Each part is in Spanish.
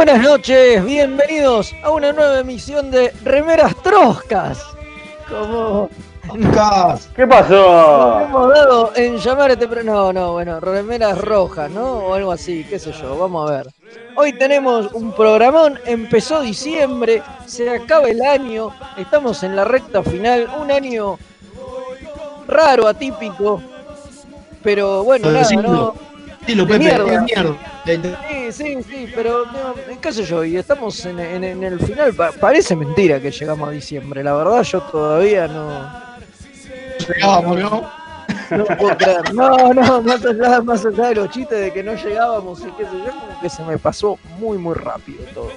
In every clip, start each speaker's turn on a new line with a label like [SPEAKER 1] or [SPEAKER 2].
[SPEAKER 1] Buenas noches, bienvenidos a una nueva emisión de Remeras Troscas. Como
[SPEAKER 2] ¿Qué pasó?
[SPEAKER 1] hemos dado en llamar este No, no, bueno, remeras rojas, ¿no? O algo así, qué sé yo, vamos a ver. Hoy tenemos un programón, empezó diciembre, se acaba el año, estamos en la recta final, un año raro, atípico, pero bueno, nada,
[SPEAKER 2] decilo.
[SPEAKER 1] ¿No?
[SPEAKER 2] Dilo,
[SPEAKER 1] De
[SPEAKER 2] Pepe,
[SPEAKER 1] mierda.
[SPEAKER 2] de mierda.
[SPEAKER 1] Sí, sí, sí, pero no, qué sé yo, y estamos en, en- en el final, pa- parece mentira que llegamos a diciembre, la verdad yo todavía no,
[SPEAKER 2] Llegábamos, ¿no?
[SPEAKER 1] no lo puedo creer. No, no, más allá, más allá de los chistes de que no llegábamos y qué sé yo, como que se me pasó muy, muy rápido todo.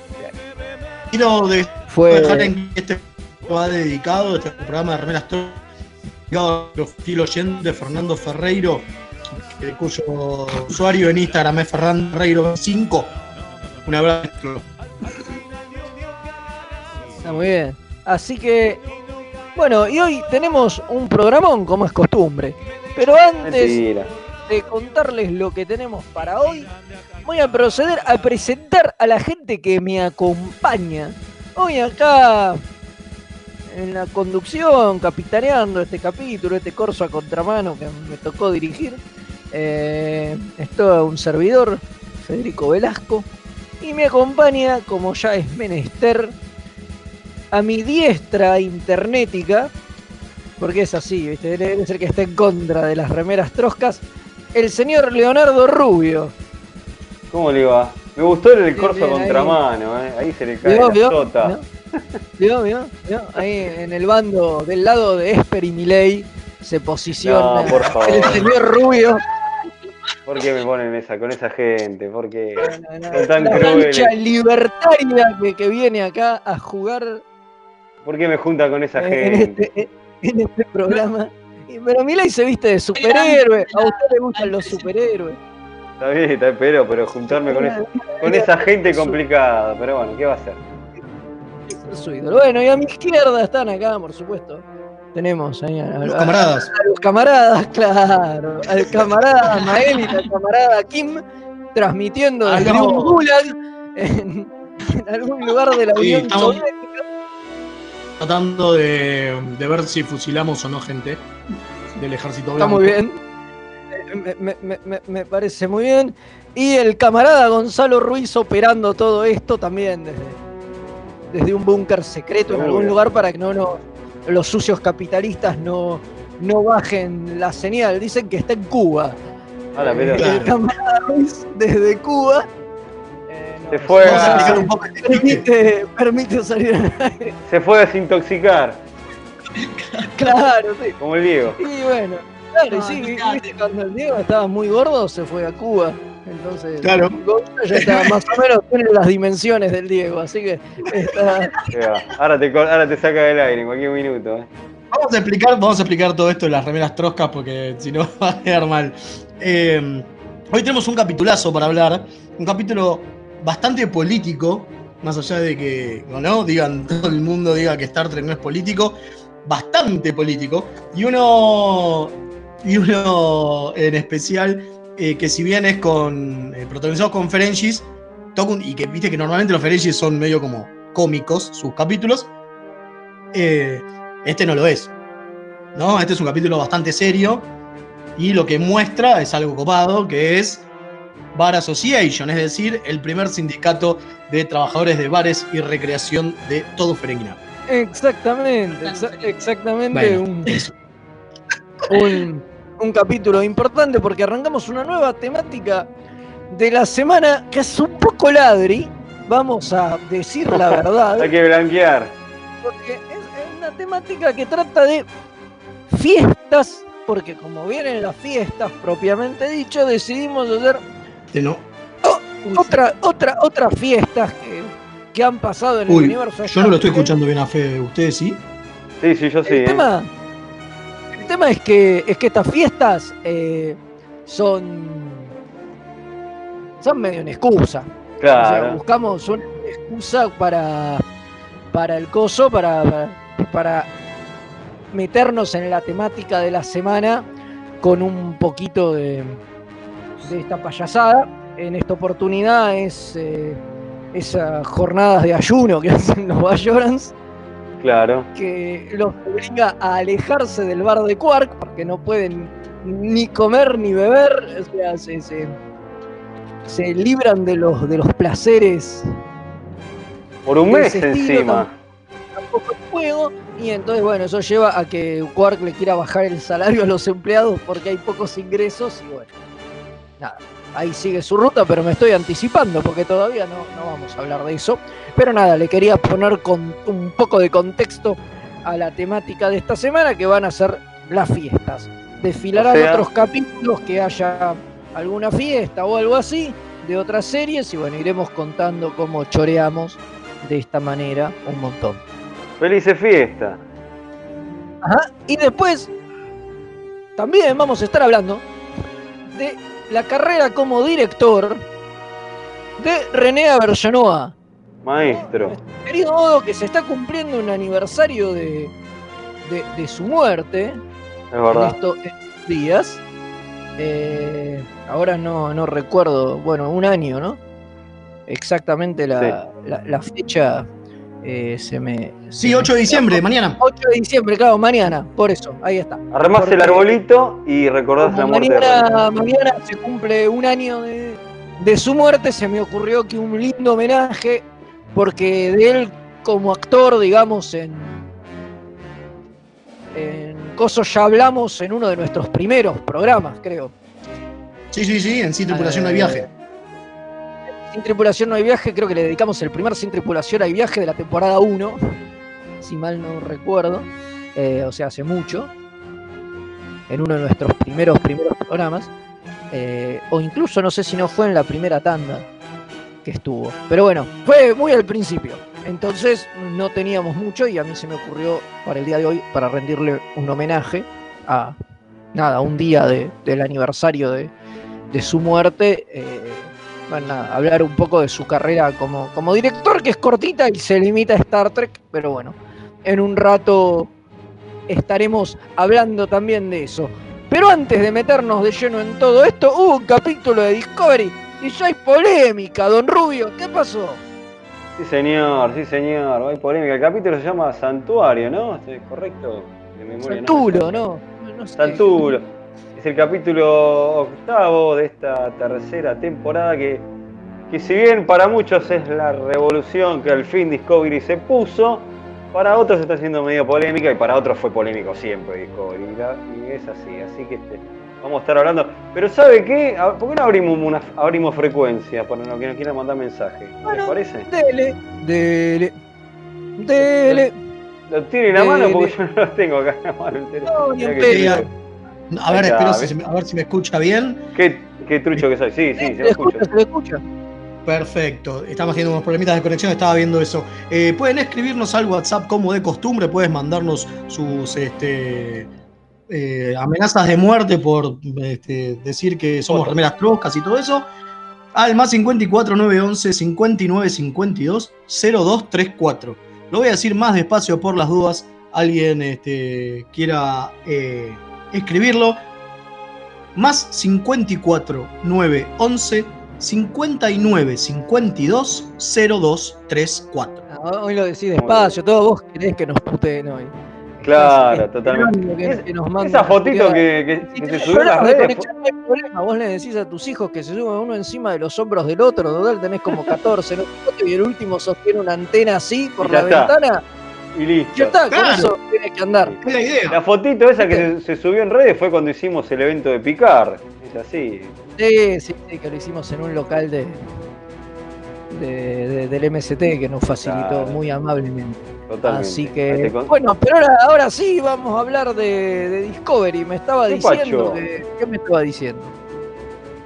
[SPEAKER 2] Quiero de-
[SPEAKER 1] Fue...
[SPEAKER 2] dejar en que este va dedicado, este programa de Remeras Tro- dedicado a los oyente Fernando Ferreiro, que- cuyo usuario en Instagram es Fernando Ferreiro 5. Un abrazo.
[SPEAKER 1] Está muy bien. Así que, bueno, y hoy tenemos un programón como es costumbre. Pero antes
[SPEAKER 3] Mentira.
[SPEAKER 1] de contarles lo que tenemos para hoy, voy a proceder a presentar a la gente que me acompaña. Hoy acá en la conducción, capitaneando este capítulo, este corso a contramano que me tocó dirigir. Eh, es todo un servidor, Federico Velasco. Y me acompaña, como ya es menester, a mi diestra internética, porque es así, ¿viste? debe ser que está en contra de las remeras troscas, el señor Leonardo Rubio.
[SPEAKER 3] ¿Cómo le va? Me gustó el corso
[SPEAKER 1] bien,
[SPEAKER 3] contramano, ¿eh? Ahí se le cae
[SPEAKER 1] ¿Vio,
[SPEAKER 3] la
[SPEAKER 1] vio?
[SPEAKER 3] sota.
[SPEAKER 1] ¿Vio? ¿Vio, vio? ¿Vio? Ahí en el bando, del lado de Esper y Milei, se posiciona
[SPEAKER 3] No, por favor.
[SPEAKER 1] el señor Rubio.
[SPEAKER 3] ¿Por qué me ponen esa, con esa gente? ¿Por qué?
[SPEAKER 1] No, no,
[SPEAKER 3] Son tan
[SPEAKER 1] la
[SPEAKER 3] crueles.
[SPEAKER 1] cancha libertaria que, que viene acá a jugar
[SPEAKER 3] ¿Por qué me junta con esa
[SPEAKER 1] en
[SPEAKER 3] gente?
[SPEAKER 1] este, en este programa. Pero Milei se viste de superhéroe. A usted le gustan los superhéroes.
[SPEAKER 3] Está bien, está bien, pero, pero juntarme con, esa, con esa gente complicada. Pero bueno, ¿qué va a hacer?
[SPEAKER 1] Es su ídolo. Bueno, y a mi izquierda están acá, por supuesto. Tenemos ahí a,
[SPEAKER 2] Los camaradas.
[SPEAKER 1] a los camaradas, claro. Al camarada Mael y al camarada Kim, transmitiendo desde
[SPEAKER 2] Aló.
[SPEAKER 1] un gulag en, en algún lugar de la
[SPEAKER 2] Sí,
[SPEAKER 1] Unión
[SPEAKER 2] estamos-
[SPEAKER 1] Soviética.
[SPEAKER 2] Tratando de, de ver si fusilamos o no gente del ejército
[SPEAKER 1] Está
[SPEAKER 2] blanco.
[SPEAKER 1] muy bien. Me, me- me- parece muy bien. Y el camarada Gonzalo Ruiz operando todo esto también desde, desde un búnker secreto en algún lugar para que no, no los sucios capitalistas no, no bajen la señal. Dicen que está en Cuba.
[SPEAKER 3] A la
[SPEAKER 1] Eh,
[SPEAKER 3] pelota.
[SPEAKER 1] El camarada Ruiz desde Cuba. eh, no,
[SPEAKER 3] Se fue
[SPEAKER 2] a un poco el
[SPEAKER 1] permite, permite salir al aire.
[SPEAKER 3] Se fue a desintoxicar,
[SPEAKER 1] Claro, sí.
[SPEAKER 3] como el Diego.
[SPEAKER 1] Y bueno, claro, y
[SPEAKER 2] No,
[SPEAKER 1] sí, viste, cuando el Diego estaba muy gordo se fue a Cuba. Entonces,
[SPEAKER 2] Claro.
[SPEAKER 1] Ya estaba más o menos tiene las dimensiones del Diego, así que está.
[SPEAKER 3] Ahora te, cor- ahora te saca del aire en cualquier minuto. ¿eh?
[SPEAKER 2] Vamos a explicar, vamos a explicar todo esto de las remeras troscas porque si no va a quedar mal. Eh, hoy tenemos un capitulazo para hablar, un capítulo bastante político, más allá de que, o no, digan, todo el mundo diga que Star Trek no es político, bastante político, y uno, y uno en especial, eh, que si bien es con, eh, protagonizado con Ferengis, y que viste que normalmente los Ferengis son medio como cómicos, sus capítulos, eh, este no lo es. ¿no? Este es un capítulo bastante serio y lo que muestra es algo copado, que es Bar Association, es decir, el primer sindicato de trabajadores de bares y recreación de todo Ferenginar.
[SPEAKER 1] Exactamente, exa- exactamente
[SPEAKER 2] Bueno,
[SPEAKER 1] un,
[SPEAKER 2] eso.
[SPEAKER 1] un, un capítulo importante porque arrancamos una nueva temática de la semana que es un poco ladri, vamos a decir la verdad,
[SPEAKER 3] Hay que blanquear.
[SPEAKER 1] porque es, es una temática que trata de fiestas, porque como vienen las fiestas propiamente dicho, decidimos hacer
[SPEAKER 2] no.
[SPEAKER 1] otra, otra, otras fiestas que, que han pasado en el universo.
[SPEAKER 2] yo no lo estoy escuchando bien a Fede, ¿ustedes sí?
[SPEAKER 3] Sí, sí, yo sí.
[SPEAKER 1] el,
[SPEAKER 3] ¿eh?
[SPEAKER 1] tema, tema es que es que estas fiestas eh, son son medio una excusa. O sea,
[SPEAKER 3] Claro.
[SPEAKER 1] buscamos una excusa para para el coso, para, para, para meternos en la temática de la semana con un poquito de, de esta payasada. En esta oportunidad es eh, esas jornadas de ayuno que hacen los Bajorans
[SPEAKER 3] Claro.
[SPEAKER 1] que los obliga a alejarse del bar de Quark porque no pueden ni comer ni beber, o sea, se, se- se libran de los, de los placeres
[SPEAKER 3] Por un mes encima.
[SPEAKER 1] tampoco juego y entonces bueno, eso lleva a que Quark le quiera bajar el salario a los empleados porque hay pocos ingresos y bueno, nada, ahí sigue su ruta, pero me estoy anticipando porque todavía no, no vamos a hablar de eso. Pero nada, le quería poner con un poco de contexto a la temática de esta semana que van a ser las fiestas. Desfilarán
[SPEAKER 3] O sea-
[SPEAKER 1] otros capítulos que haya alguna fiesta o algo así de otras series y bueno, iremos contando cómo choreamos de esta manera un montón.
[SPEAKER 3] Felices fiesta.
[SPEAKER 1] Ajá. Y después también vamos a estar hablando de la carrera como director de René Avergenoa.
[SPEAKER 3] Maestro.
[SPEAKER 1] Querido modo que se está cumpliendo un aniversario de, de, de su muerte
[SPEAKER 3] Es
[SPEAKER 1] en
[SPEAKER 3] verdad.
[SPEAKER 1] estos días. Eh, ahora no, no recuerdo, bueno, un año, ¿no? Exactamente la, la- la fecha eh, se me...
[SPEAKER 2] Sí,
[SPEAKER 1] me
[SPEAKER 2] 8 de diciembre, mañana.
[SPEAKER 1] 8 de diciembre, claro, mañana, por eso, ahí está.
[SPEAKER 3] Armás el arbolito y recordás la muerte de
[SPEAKER 1] mañana, mañana se cumple un año de, de su muerte, se me ocurrió que un lindo homenaje, porque de él como actor, digamos, en, en Coso ya hablamos en uno de nuestros primeros programas, creo.
[SPEAKER 2] Sí, sí, sí, en sí, tripulación hay
[SPEAKER 1] Eh,
[SPEAKER 2] viaje.
[SPEAKER 1] Sin tripulación no hay viaje, creo que le dedicamos el primer Sin tripulación hay viaje de la temporada 1, si mal no recuerdo, eh, o sea, hace mucho, en uno de nuestros primeros, primeros programas, eh, o incluso no sé si no fue en la primera tanda que estuvo, pero bueno, fue muy al principio, entonces no teníamos mucho y a mí se me ocurrió para el día de hoy, para rendirle un homenaje a, nada, un día de- del aniversario de, de su muerte. eh, bueno, nada, hablar un poco de su carrera como, como director, que es cortita y se limita a Star Trek, pero bueno, en un rato estaremos hablando también de eso. Pero antes de meternos de lleno en todo esto, hubo un capítulo de Discovery y ya hay polémica, don Rubio, ¿qué pasó?
[SPEAKER 3] Sí, señor, sí, señor. Hay polémica. El capítulo se llama Santuario, ¿no? ¿Es correcto? De memoria, ¿no?
[SPEAKER 1] Santulo, ¿no? No sé.
[SPEAKER 3] Santulo. Es el capítulo octavo de esta tercera temporada que, que si bien para muchos es la revolución que al fin Discovery se puso, para otros está siendo medio polémica y para otros fue polémico siempre Discovery. Y, es así, así que este, vamos a estar hablando. Pero ¿sabe qué? A- ¿Por qué no abrimos, una, abrimos frecuencia para los que nos quieran mandar mensaje? ¿Les
[SPEAKER 1] Bueno,
[SPEAKER 3] parece?
[SPEAKER 1] Dele, dele, dele.
[SPEAKER 3] Lo tiene en la mano porque yo no lo tengo acá en la mano.
[SPEAKER 1] No,
[SPEAKER 2] A ver, espero si me- a ver si me escucha bien.
[SPEAKER 3] Qué, qué trucho que soy. Sí, sí,
[SPEAKER 1] Sí,
[SPEAKER 3] se escucho.
[SPEAKER 1] escucha, se le escucha.
[SPEAKER 2] Perfecto, estamos teniendo unos problemitas de conexión, estaba viendo eso. Eh, pueden escribirnos al WhatsApp como de costumbre, puedes mandarnos sus este, eh, amenazas de muerte por este, decir que somos remeras troscas y todo eso. Al más 54 911 59 52 0234. Lo voy a decir más despacio por las dudas. Alguien este, quiera eh, escribirlo. Más 54 911 59 52 0234.
[SPEAKER 1] Ah, Hoy lo decís despacio, todos vos querés que nos puteen hoy.
[SPEAKER 3] Claro, totalmente.
[SPEAKER 1] que-
[SPEAKER 3] Es-
[SPEAKER 1] que nos
[SPEAKER 3] Esa
[SPEAKER 1] a
[SPEAKER 3] fotito que, que- que se subió en las redes.
[SPEAKER 1] problema. Vos le decís a tus hijos que se suban uno encima de los hombros del otro, total tenés como 14, ¿no? y el último sostiene una antena así por la
[SPEAKER 3] está.
[SPEAKER 1] ventana,
[SPEAKER 3] Y listo.
[SPEAKER 1] ya está, con eso tienes que andar.
[SPEAKER 2] Es la idea.
[SPEAKER 3] La fotito esa que se, se subió en redes fue cuando hicimos el evento de Picar. Es así.
[SPEAKER 1] Sí, sí, sí, que lo hicimos en un local de, de- de- del MST que nos facilitó
[SPEAKER 3] Claro.
[SPEAKER 1] muy amablemente.
[SPEAKER 3] Totalmente.
[SPEAKER 1] Así que,
[SPEAKER 3] te con-
[SPEAKER 1] bueno, pero ahora, ahora sí vamos a hablar de, de Discovery. Me estaba
[SPEAKER 3] ¿Qué
[SPEAKER 1] diciendo que, ¿Qué me estaba diciendo?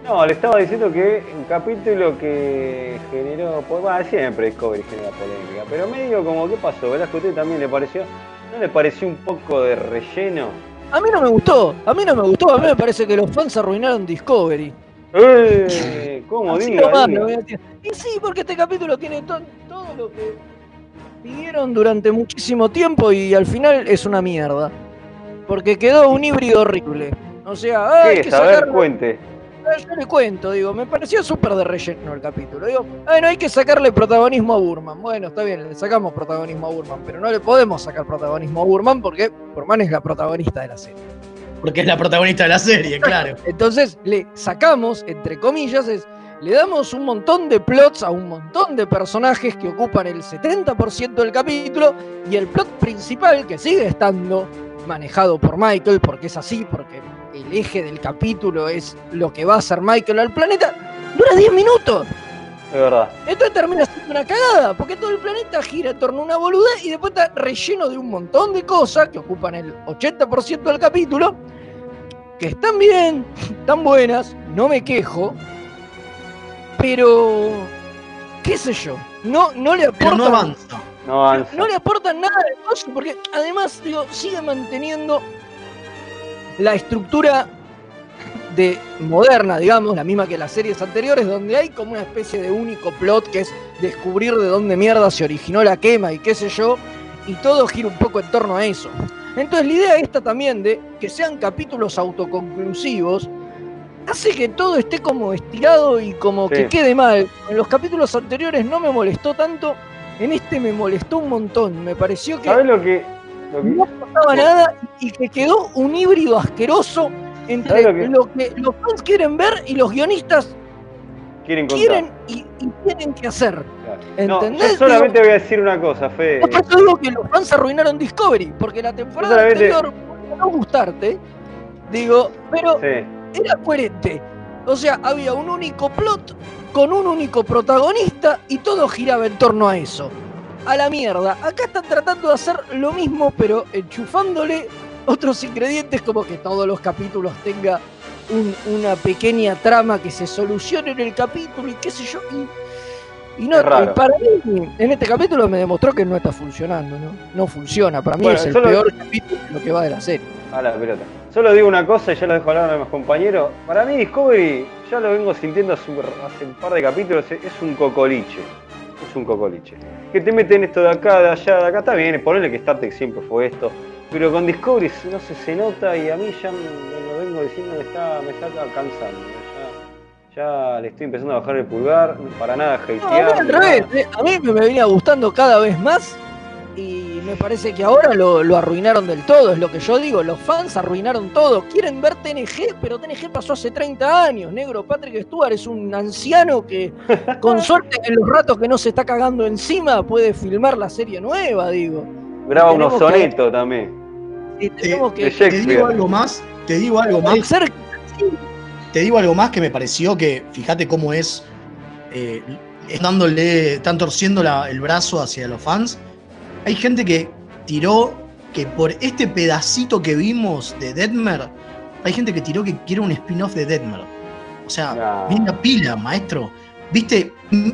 [SPEAKER 3] No, le estaba diciendo que un capítulo que generó. pues, Bueno, siempre Discovery genera polémica. Pero medio como, ¿qué pasó? ¿Verdad que a usted también le pareció? ¿No le pareció un poco de relleno?
[SPEAKER 1] A mí no me gustó, a mí no me gustó, a mí me parece que los fans arruinaron Discovery.
[SPEAKER 3] ¡Eh! ¿Cómo
[SPEAKER 1] Así
[SPEAKER 3] diga? diga?
[SPEAKER 1] Y sí, porque este capítulo tiene to- todo lo que pidieron durante muchísimo tiempo y al final es una mierda. Porque quedó un híbrido horrible. O sea, ah, hay
[SPEAKER 3] ¿Qué
[SPEAKER 1] que
[SPEAKER 3] es? A ver,
[SPEAKER 1] sacarlo-
[SPEAKER 3] cuente.
[SPEAKER 1] Yo le cuento, digo, me pareció súper de relleno el capítulo. Digo, bueno, hay que sacarle protagonismo a Burman. Bueno, está bien, le sacamos protagonismo a Burman, pero no le podemos sacar protagonismo a Burman porque Burman es la protagonista de la serie.
[SPEAKER 2] Porque es la protagonista de la serie, claro.
[SPEAKER 1] Entonces le sacamos, entre comillas, es, le damos un montón de plots a un montón de personajes que ocupan el 70% del capítulo y el plot principal, que sigue estando manejado por Michael, porque es así, porque el eje del capítulo es lo que va a hacer Michael al planeta, dura 10 minutos.
[SPEAKER 3] Es verdad.
[SPEAKER 1] Entonces termina siendo una cagada, porque todo el planeta gira en torno a una boludez y después está relleno de un montón de cosas que ocupan el 80% del capítulo, que están bien, están buenas, no me quejo, pero qué sé yo, no, no le
[SPEAKER 2] Pero no
[SPEAKER 1] aportan,
[SPEAKER 2] avanza.
[SPEAKER 3] No avanza.
[SPEAKER 1] no le aportan nada de negocio, porque además digo, sigue manteniendo la estructura de moderna, digamos, la misma que las series anteriores, donde hay como una especie de único plot que es descubrir de dónde mierda se originó la quema y qué sé yo, y todo gira un poco en torno a eso. Entonces la idea esta también de que sean capítulos autoconclusivos hace que todo esté como estirado y como
[SPEAKER 3] Sí.
[SPEAKER 1] que quede mal. En los capítulos anteriores no me molestó tanto, en este me molestó un montón. Me pareció que
[SPEAKER 3] ¿Sabes lo que.? Lo que
[SPEAKER 1] no pasaba nada y que quedó un híbrido asqueroso entre
[SPEAKER 3] ¿Sabes lo
[SPEAKER 1] lo
[SPEAKER 3] que-
[SPEAKER 1] los fans quieren ver y los guionistas
[SPEAKER 3] quieren
[SPEAKER 1] quieren y, y tienen que hacer.
[SPEAKER 3] Claro. No, yo
[SPEAKER 1] ¿Entendés?
[SPEAKER 3] solamente voy a decir una cosa, Fede.
[SPEAKER 1] Por eso digo que los fans arruinaron Discovery, porque la temporada
[SPEAKER 3] solamente-
[SPEAKER 1] anterior no gustarte, digo, pero
[SPEAKER 3] Sí.
[SPEAKER 1] era coherente. O sea, había un único plot con un único protagonista y todo giraba en torno a eso. A la mierda. Acá están tratando de hacer lo mismo, pero enchufándole otros ingredientes como que todos los capítulos tenga un- una pequeña trama que se solucione en el capítulo y qué sé yo. Y, y no, y para mí, en este capítulo me demostró que no está funcionando, ¿no? No funciona. Para mí
[SPEAKER 3] Bueno,
[SPEAKER 1] es el
[SPEAKER 3] solo-
[SPEAKER 1] peor capítulo lo que va de la serie.
[SPEAKER 3] A la pelota. Solo digo una cosa y ya lo dejo hablar a mis compañeros. Para mí Discovery, ya lo vengo sintiendo hace un par de capítulos, es un cocoliche. Es un cocoliche. Que te meten esto de acá, de allá, de acá, está bien, ponele que Star Trek siempre fue esto. Pero con Discovery no sé, se nota y a mí ya me, me lo vengo diciendo, me está, me está cansando. Ya, ya le estoy empezando a bajar el pulgar, para nada
[SPEAKER 1] No, a mí
[SPEAKER 3] hatear.
[SPEAKER 1] al revés, eh, a mí me venía gustando cada vez más y me parece que ahora lo, lo arruinaron del todo, es lo que yo digo, los fans arruinaron todo, quieren ver TNG, pero TNG pasó hace 30 años, negro, Patrick Stewart es un anciano que con suerte en los ratos que no se está cagando encima puede filmar la serie nueva, digo.
[SPEAKER 3] Graba unos
[SPEAKER 1] que-
[SPEAKER 3] sonetos también.
[SPEAKER 1] Y tenemos
[SPEAKER 3] de
[SPEAKER 1] que
[SPEAKER 2] Te digo algo más, te digo algo más.
[SPEAKER 1] ser
[SPEAKER 2] Te digo algo más que me pareció que, fíjate cómo es, eh, están torciendo la- el brazo hacia los fans. Hay gente que tiró que por este pedacito que vimos de Deadmer, hay gente que tiró que quiere un spin-off de Deadmer. O sea,
[SPEAKER 3] No.
[SPEAKER 2] la pila, maestro. Viste, mm,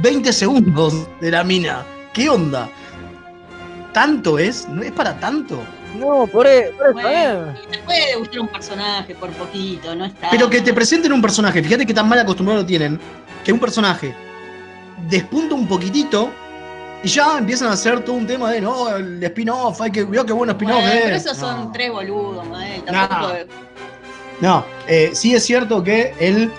[SPEAKER 2] 20 segundos de la mina. ¿Qué onda? ¿Tanto es? ¿No es para tanto?
[SPEAKER 1] No, por eso, por eso,
[SPEAKER 4] Bueno,
[SPEAKER 1] eh.
[SPEAKER 4] te puede gustar un personaje por poquito, no está.
[SPEAKER 2] Pero que te presenten un personaje, fíjate que tan mal acostumbrado lo tienen, que un personaje despunta un poquitito y ya empiezan a hacer todo un tema de no, el spin-off, hay que vio qué bueno spin-off
[SPEAKER 4] Bueno,
[SPEAKER 2] es.
[SPEAKER 4] pero esos son
[SPEAKER 2] No.
[SPEAKER 4] tres boludos.
[SPEAKER 2] Nah.
[SPEAKER 4] Tampoco.
[SPEAKER 2] No, eh, sí es cierto que el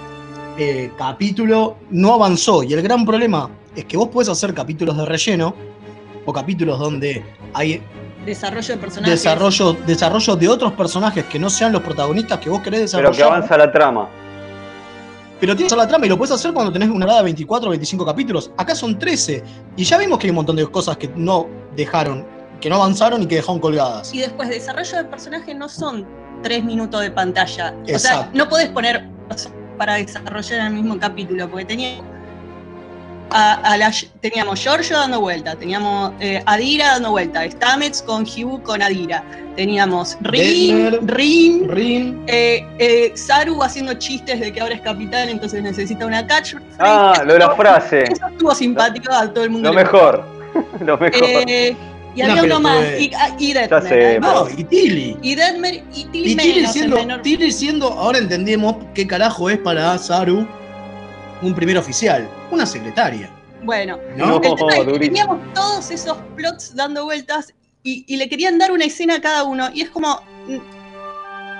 [SPEAKER 2] eh, capítulo no avanzó y el gran problema es que vos podés hacer capítulos de relleno o capítulos donde hay
[SPEAKER 4] Desarrollo de personajes.
[SPEAKER 2] desarrollo, desarrollo de otros personajes que no sean los protagonistas que vos querés
[SPEAKER 3] Pero
[SPEAKER 2] desarrollar.
[SPEAKER 3] que avanza la trama.
[SPEAKER 2] Pero tienes la trama y lo puedes hacer cuando tenés una grada de 24 o 25 capítulos. Acá son 13. Y ya vimos que hay un montón de cosas que no dejaron, que no avanzaron y que dejaron colgadas.
[SPEAKER 4] Y después, desarrollo de personaje no son tres minutos de pantalla. O sea, no podés poner para desarrollar el mismo capítulo, porque tenía. A, a la- teníamos Giorgio dando vuelta, teníamos eh, Adira dando vuelta, Stamets con Hugh con Adira, teníamos Rin,
[SPEAKER 2] Detmer.
[SPEAKER 4] Rin,
[SPEAKER 2] Rin,
[SPEAKER 4] eh, eh, Saru haciendo chistes de que ahora es capitán, entonces necesita una catch.
[SPEAKER 3] Ah, lo de la frase.
[SPEAKER 4] Eso estuvo simpático a todo el mundo.
[SPEAKER 3] Lo mejor. Lo mejor.
[SPEAKER 4] Eh, y había uno más, y, ah, y Detmer,
[SPEAKER 2] no, y Tilly.
[SPEAKER 4] Y Detmer y Tilly
[SPEAKER 2] Y Tilly siendo,
[SPEAKER 4] menor-
[SPEAKER 2] Tilly siendo, ahora entendemos qué carajo es para Saru un primer oficial, una secretaria.
[SPEAKER 4] Bueno,
[SPEAKER 2] ¿no?
[SPEAKER 4] el tema es que
[SPEAKER 3] durísimo.
[SPEAKER 4] teníamos todos esos plots dando vueltas y, y le querían dar una escena a cada uno. Y es como. mm,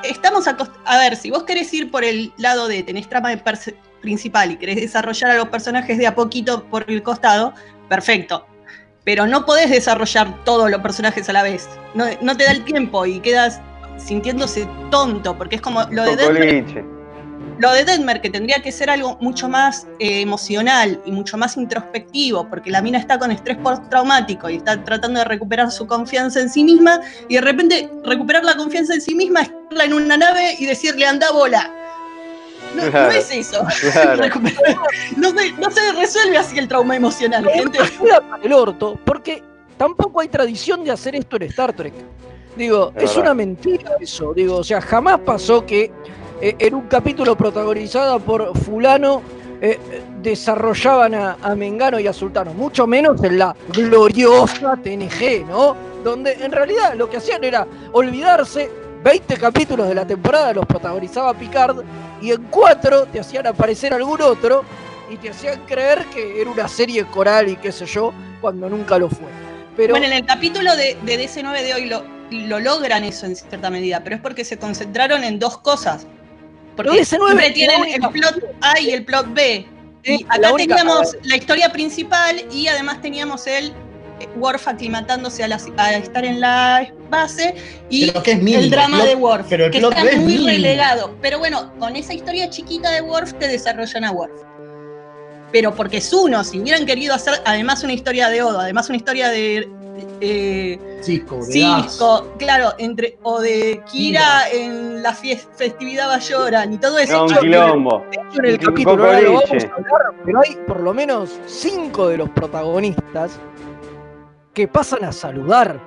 [SPEAKER 4] Estamos A ver, si vos querés ir por el lado de tenés trama de principal y querés desarrollar a los personajes de a poquito por el costado, perfecto. Pero no podés desarrollar todos los personajes a la vez. No, no te da el tiempo y quedas sintiéndose tonto, porque es como lo de. Lo de Detmer, que tendría que ser algo mucho más eh, emocional y mucho más introspectivo, porque la mina está con estrés postraumático y está tratando de recuperar su confianza en sí misma, y de repente recuperar la confianza en sí misma es estarla en una nave y decirle anda bola. No, es eso.
[SPEAKER 3] Claro.
[SPEAKER 4] No, se, no se resuelve así el trauma emocional, gente.
[SPEAKER 1] El orto, porque tampoco hay tradición de hacer esto en Star Trek. Digo,
[SPEAKER 3] Es
[SPEAKER 1] es, una mentira eso. Digo, o sea, jamás pasó que eh, en un capítulo protagonizado por fulano eh, desarrollaban a, Mengano y a Sultano, mucho menos en la gloriosa TNG, ¿no? Donde en realidad lo que hacían era olvidarse 20 capítulos de la temporada los protagonizaba Picard y en cuatro te hacían aparecer algún otro y te hacían creer que era una serie coral y qué sé yo, cuando nunca lo fue. Pero
[SPEAKER 4] Bueno, en el capítulo de, de DC9 de hoy lo logran eso en cierta medida, pero es porque se concentraron en dos cosas. Porque
[SPEAKER 1] Pero DC9
[SPEAKER 4] siempre tienen el plot A y el plot B. Y
[SPEAKER 1] Es la
[SPEAKER 4] acá
[SPEAKER 1] única-
[SPEAKER 4] teníamos la historia principal y además teníamos el eh, Worf aclimatándose a, la- a estar en la base y
[SPEAKER 2] Pero que es mínimo.
[SPEAKER 4] el drama
[SPEAKER 2] el plot-
[SPEAKER 4] de Worf,
[SPEAKER 2] pero el
[SPEAKER 4] que
[SPEAKER 2] plot
[SPEAKER 4] está
[SPEAKER 2] es
[SPEAKER 4] muy relegado. Pero bueno, con esa historia chiquita de Worf te desarrollan a Worf. Pero porque es uno, si hubieran querido hacer además una historia de Odo, además una historia de eh,
[SPEAKER 2] Cisco, de.
[SPEAKER 4] Cisco, claro, entre o de Kira en la fies- festividad Bayoran y todo eso.
[SPEAKER 3] No, un quilombo.
[SPEAKER 1] de hecho en el capítulo ahora lo vamos a hablar, pero hay por lo menos cinco de los protagonistas que pasan a saludar.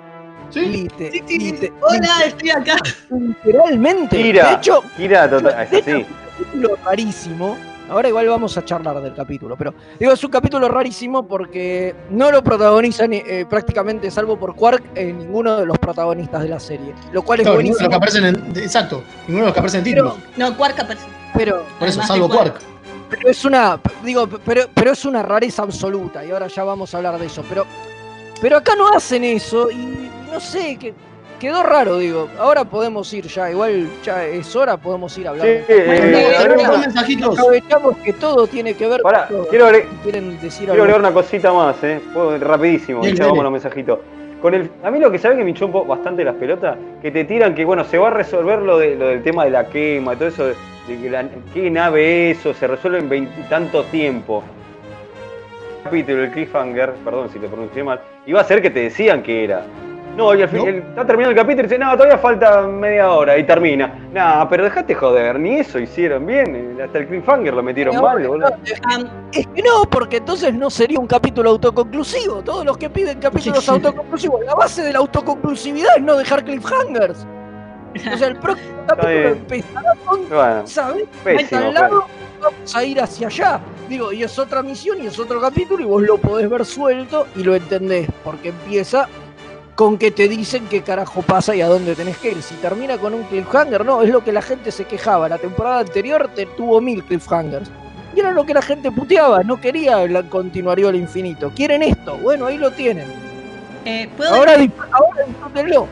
[SPEAKER 2] Sí.
[SPEAKER 1] Lite-
[SPEAKER 4] Sí, sí, sí.
[SPEAKER 1] lite-
[SPEAKER 4] Hola, estoy acá.
[SPEAKER 1] literalmente.
[SPEAKER 3] Kira.
[SPEAKER 1] De hecho,
[SPEAKER 3] Kira, total,
[SPEAKER 1] de
[SPEAKER 3] es así.
[SPEAKER 1] es un capítulo rarísimo. Ahora igual vamos a charlar del capítulo, pero digo, es un capítulo rarísimo porque no lo protagonizan eh, prácticamente, salvo por Quark, eh, ninguno de los protagonistas de la serie. Lo cual es
[SPEAKER 2] Claro, ninguno de
[SPEAKER 1] buenísimo.
[SPEAKER 2] los que aparecen en, de- exacto, ninguno de los que aparecen en títulos.
[SPEAKER 4] No, Quark aparece.
[SPEAKER 1] Pero,
[SPEAKER 2] Por eso, salvo
[SPEAKER 4] Quark.
[SPEAKER 2] Quark.
[SPEAKER 1] pero es una. Digo, pero, pero es una rareza absoluta, y ahora ya vamos a hablar de eso. Pero, pero acá no hacen eso, y no sé, que quedó raro, digo. Ahora podemos ir ya, igual ya es hora, podemos ir a hablar.
[SPEAKER 3] Sí, eh,
[SPEAKER 2] Eh.
[SPEAKER 1] Aprovechamos que todo tiene que ver
[SPEAKER 3] Pará,
[SPEAKER 1] con todo.
[SPEAKER 3] quiero agregar-
[SPEAKER 1] Si quieren decir
[SPEAKER 3] Quiero agregar una cosita más, ¿eh? Puedo- rapidísimo, y ya vamos los mensajitos. Con el, a mí lo que sabe que me hinchó bastante las pelotas, que te tiran que, bueno, se va a resolver lo, de, lo del tema de la quema, todo eso, de, de que la, qué nave es eso, se resuelve en veintitanto tiempo. Capítulo, el cliffhanger, perdón si te pronuncié mal, iba a ser que te decían que era. No, y al fin,
[SPEAKER 2] ¿No?
[SPEAKER 3] el- está terminando el capítulo y dice, no, todavía falta media hora y termina. No, pero dejate joder, ni eso hicieron bien, eh, hasta el cliffhanger lo metieron
[SPEAKER 1] No,
[SPEAKER 3] mal, boludo.
[SPEAKER 4] Am,
[SPEAKER 1] Es que no, porque entonces no sería un capítulo autoconclusivo. Todos los que piden capítulos
[SPEAKER 2] Sí.
[SPEAKER 1] autoconclusivos, la base de la autoconclusividad es no dejar cliffhangers. O sea, el próximo capítulo empezará con
[SPEAKER 3] Bueno,
[SPEAKER 1] ¿sabes?
[SPEAKER 3] pésimo,
[SPEAKER 1] al lado, vamos a ir hacia allá. Digo, y es otra misión y es otro capítulo y vos lo podés ver suelto y lo entendés, porque empieza con que te dicen qué carajo pasa y a dónde tenés que ir. Si termina con un cliffhanger, no, es lo que la gente se quejaba. La temporada anterior te tuvo mil cliffhangers. Y era lo que la gente puteaba, no quería la continuaría al infinito. Quieren esto, bueno, ahí lo tienen.
[SPEAKER 4] Eh, ¿puedo
[SPEAKER 1] Ahora, disfr- ahora disfrútenlo.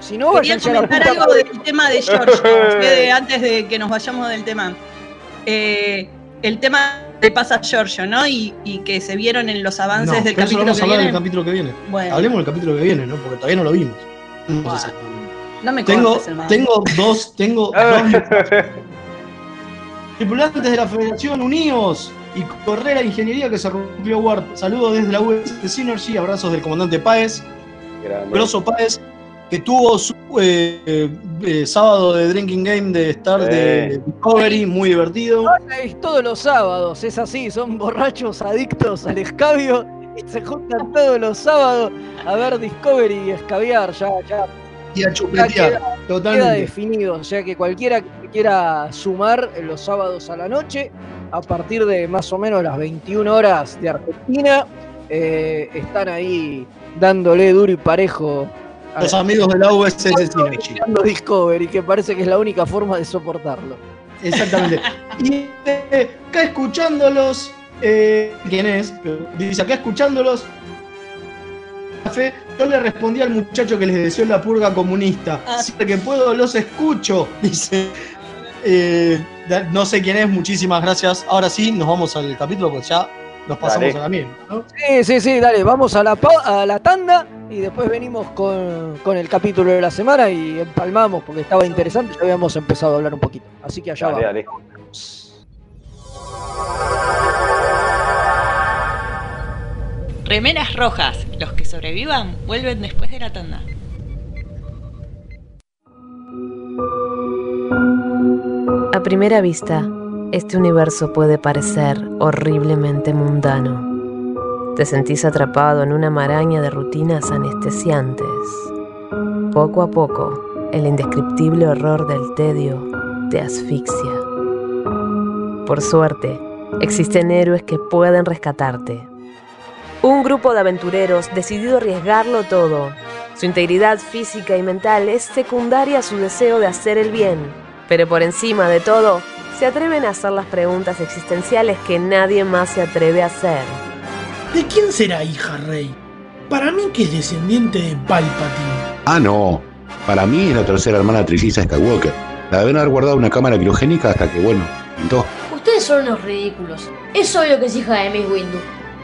[SPEAKER 1] Si no,
[SPEAKER 4] Quería
[SPEAKER 1] a
[SPEAKER 4] comentar algo
[SPEAKER 1] madre.
[SPEAKER 4] del tema de George, antes de que nos vayamos del tema. Eh, el tema de pasa Giorgio, ¿no? Y, y que se vieron en los avances
[SPEAKER 2] No,
[SPEAKER 4] del
[SPEAKER 2] pero eso lo
[SPEAKER 4] capítulo
[SPEAKER 2] vamos
[SPEAKER 4] que
[SPEAKER 2] a hablar
[SPEAKER 4] viene.
[SPEAKER 2] del capítulo que viene.
[SPEAKER 4] Bueno,
[SPEAKER 2] Hablemos del capítulo que viene, ¿no? Porque todavía no lo vimos. No
[SPEAKER 4] me
[SPEAKER 2] Tengo,
[SPEAKER 4] cortes, hermano.
[SPEAKER 2] tengo dos, tengo dos tripulantes de la Federación Unidos y Correra Ingeniería que se rompió Warp. Saludos desde la US de Synergy, abrazos del comandante Páez. Grosso Páez, que tuvo su eh, eh, sábado de Drinking Game de Star de Discovery, muy divertido.
[SPEAKER 1] Es todos los sábados, es así, son borrachos adictos al escabio y se juntan todos los sábados a ver Discovery y escabiar, ya, ya
[SPEAKER 2] Y a chupetear,
[SPEAKER 1] queda
[SPEAKER 2] totalmente.
[SPEAKER 1] definido, o sea que cualquiera que quiera sumar los sábados a la noche, a partir de más o menos las 21 horas de Argentina, eh, están ahí dándole duro y parejo
[SPEAKER 2] Los amigos de la US de
[SPEAKER 1] mirando Discovery, que parece que es la única forma de soportarlo.
[SPEAKER 2] Exactamente. Y eh, acá escuchándolos, eh, ¿quién es? Dice, acá escuchándolos, café, yo le respondí al muchacho que les deseó la purga comunista.
[SPEAKER 4] Ah.
[SPEAKER 2] Siempre que puedo los escucho, dice. Eh, no sé quién es, muchísimas gracias. Ahora sí, nos vamos al capítulo, pues ya nos pasamos
[SPEAKER 3] Dale.
[SPEAKER 2] a la misma. ¿no?
[SPEAKER 1] Sí, sí, sí, dale, vamos a la, pa- a la tanda y después venimos con, con el capítulo de la semana y empalmamos porque estaba interesante, ya habíamos empezado a hablar un poquito. Así que allá
[SPEAKER 3] Dale,
[SPEAKER 1] vamos.
[SPEAKER 3] dale.
[SPEAKER 5] Remeras rojas. Los que sobrevivan vuelven después de la tanda.
[SPEAKER 6] A primera vista, este universo puede parecer horriblemente mundano. Te sentís atrapado en una maraña de rutinas anestesiantes. Poco a poco, el indescriptible horror del tedio te asfixia. Por suerte, existen héroes que pueden rescatarte. Un grupo de aventureros decidido arriesgarlo todo. Su integridad física y mental es secundaria a su deseo de hacer el bien. Pero por encima de todo, se atreven a hacer las preguntas existenciales que nadie más se atreve a hacer.
[SPEAKER 7] ¿De quién será hija Rey? Para mí que es descendiente de Palpatine.
[SPEAKER 8] Ah, no. Para mí es la tercera hermana trilliza Skywalker. La deben haber guardado en una cámara criogénica hasta que, bueno, pintó.
[SPEAKER 9] Ustedes son unos ridículos. Es obvio que es hija de Miss Windu.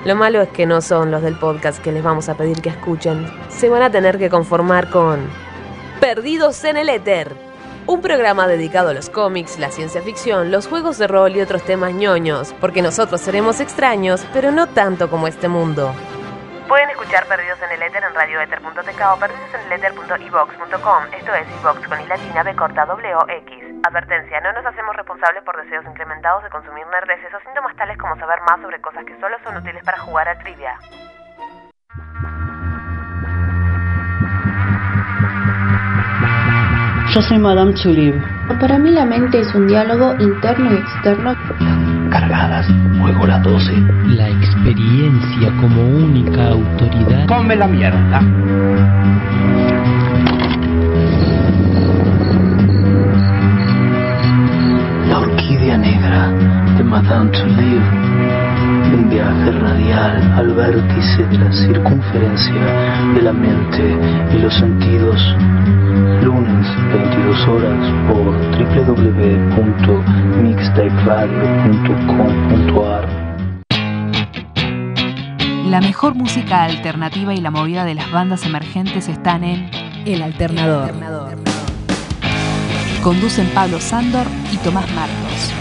[SPEAKER 6] Lo malo es que no son los del podcast que les vamos a pedir que escuchen. Se van a tener que conformar con Perdidos en el Éter. Un programa dedicado a los cómics, la ciencia ficción, los juegos de rol y otros temas ñoños, porque nosotros seremos extraños, pero no tanto como este mundo. Pueden escuchar Perdidos en el Éter en radioether.tk o perdidoseneleter.evox.com. Esto es iVox con i latina b corta w x. Advertencia, no nos hacemos responsables por deseos incrementados de consumir nerdeces o síntomas tales como saber más sobre cosas que solo son útiles para jugar a trivia.
[SPEAKER 10] Yo soy Madame Tulib.
[SPEAKER 9] Para mí la mente es un diálogo interno y externo.
[SPEAKER 11] Cargadas, juego las 12.
[SPEAKER 12] La experiencia como única autoridad.
[SPEAKER 11] Come la mierda. De la circunferencia de la mente y los sentidos. Lunes, 22 horas por www.mixtaperadio.com.ar
[SPEAKER 13] La mejor música alternativa y la movida de las bandas emergentes están en El Alternador. Conducen Pablo Sándor y Tomás Marcos.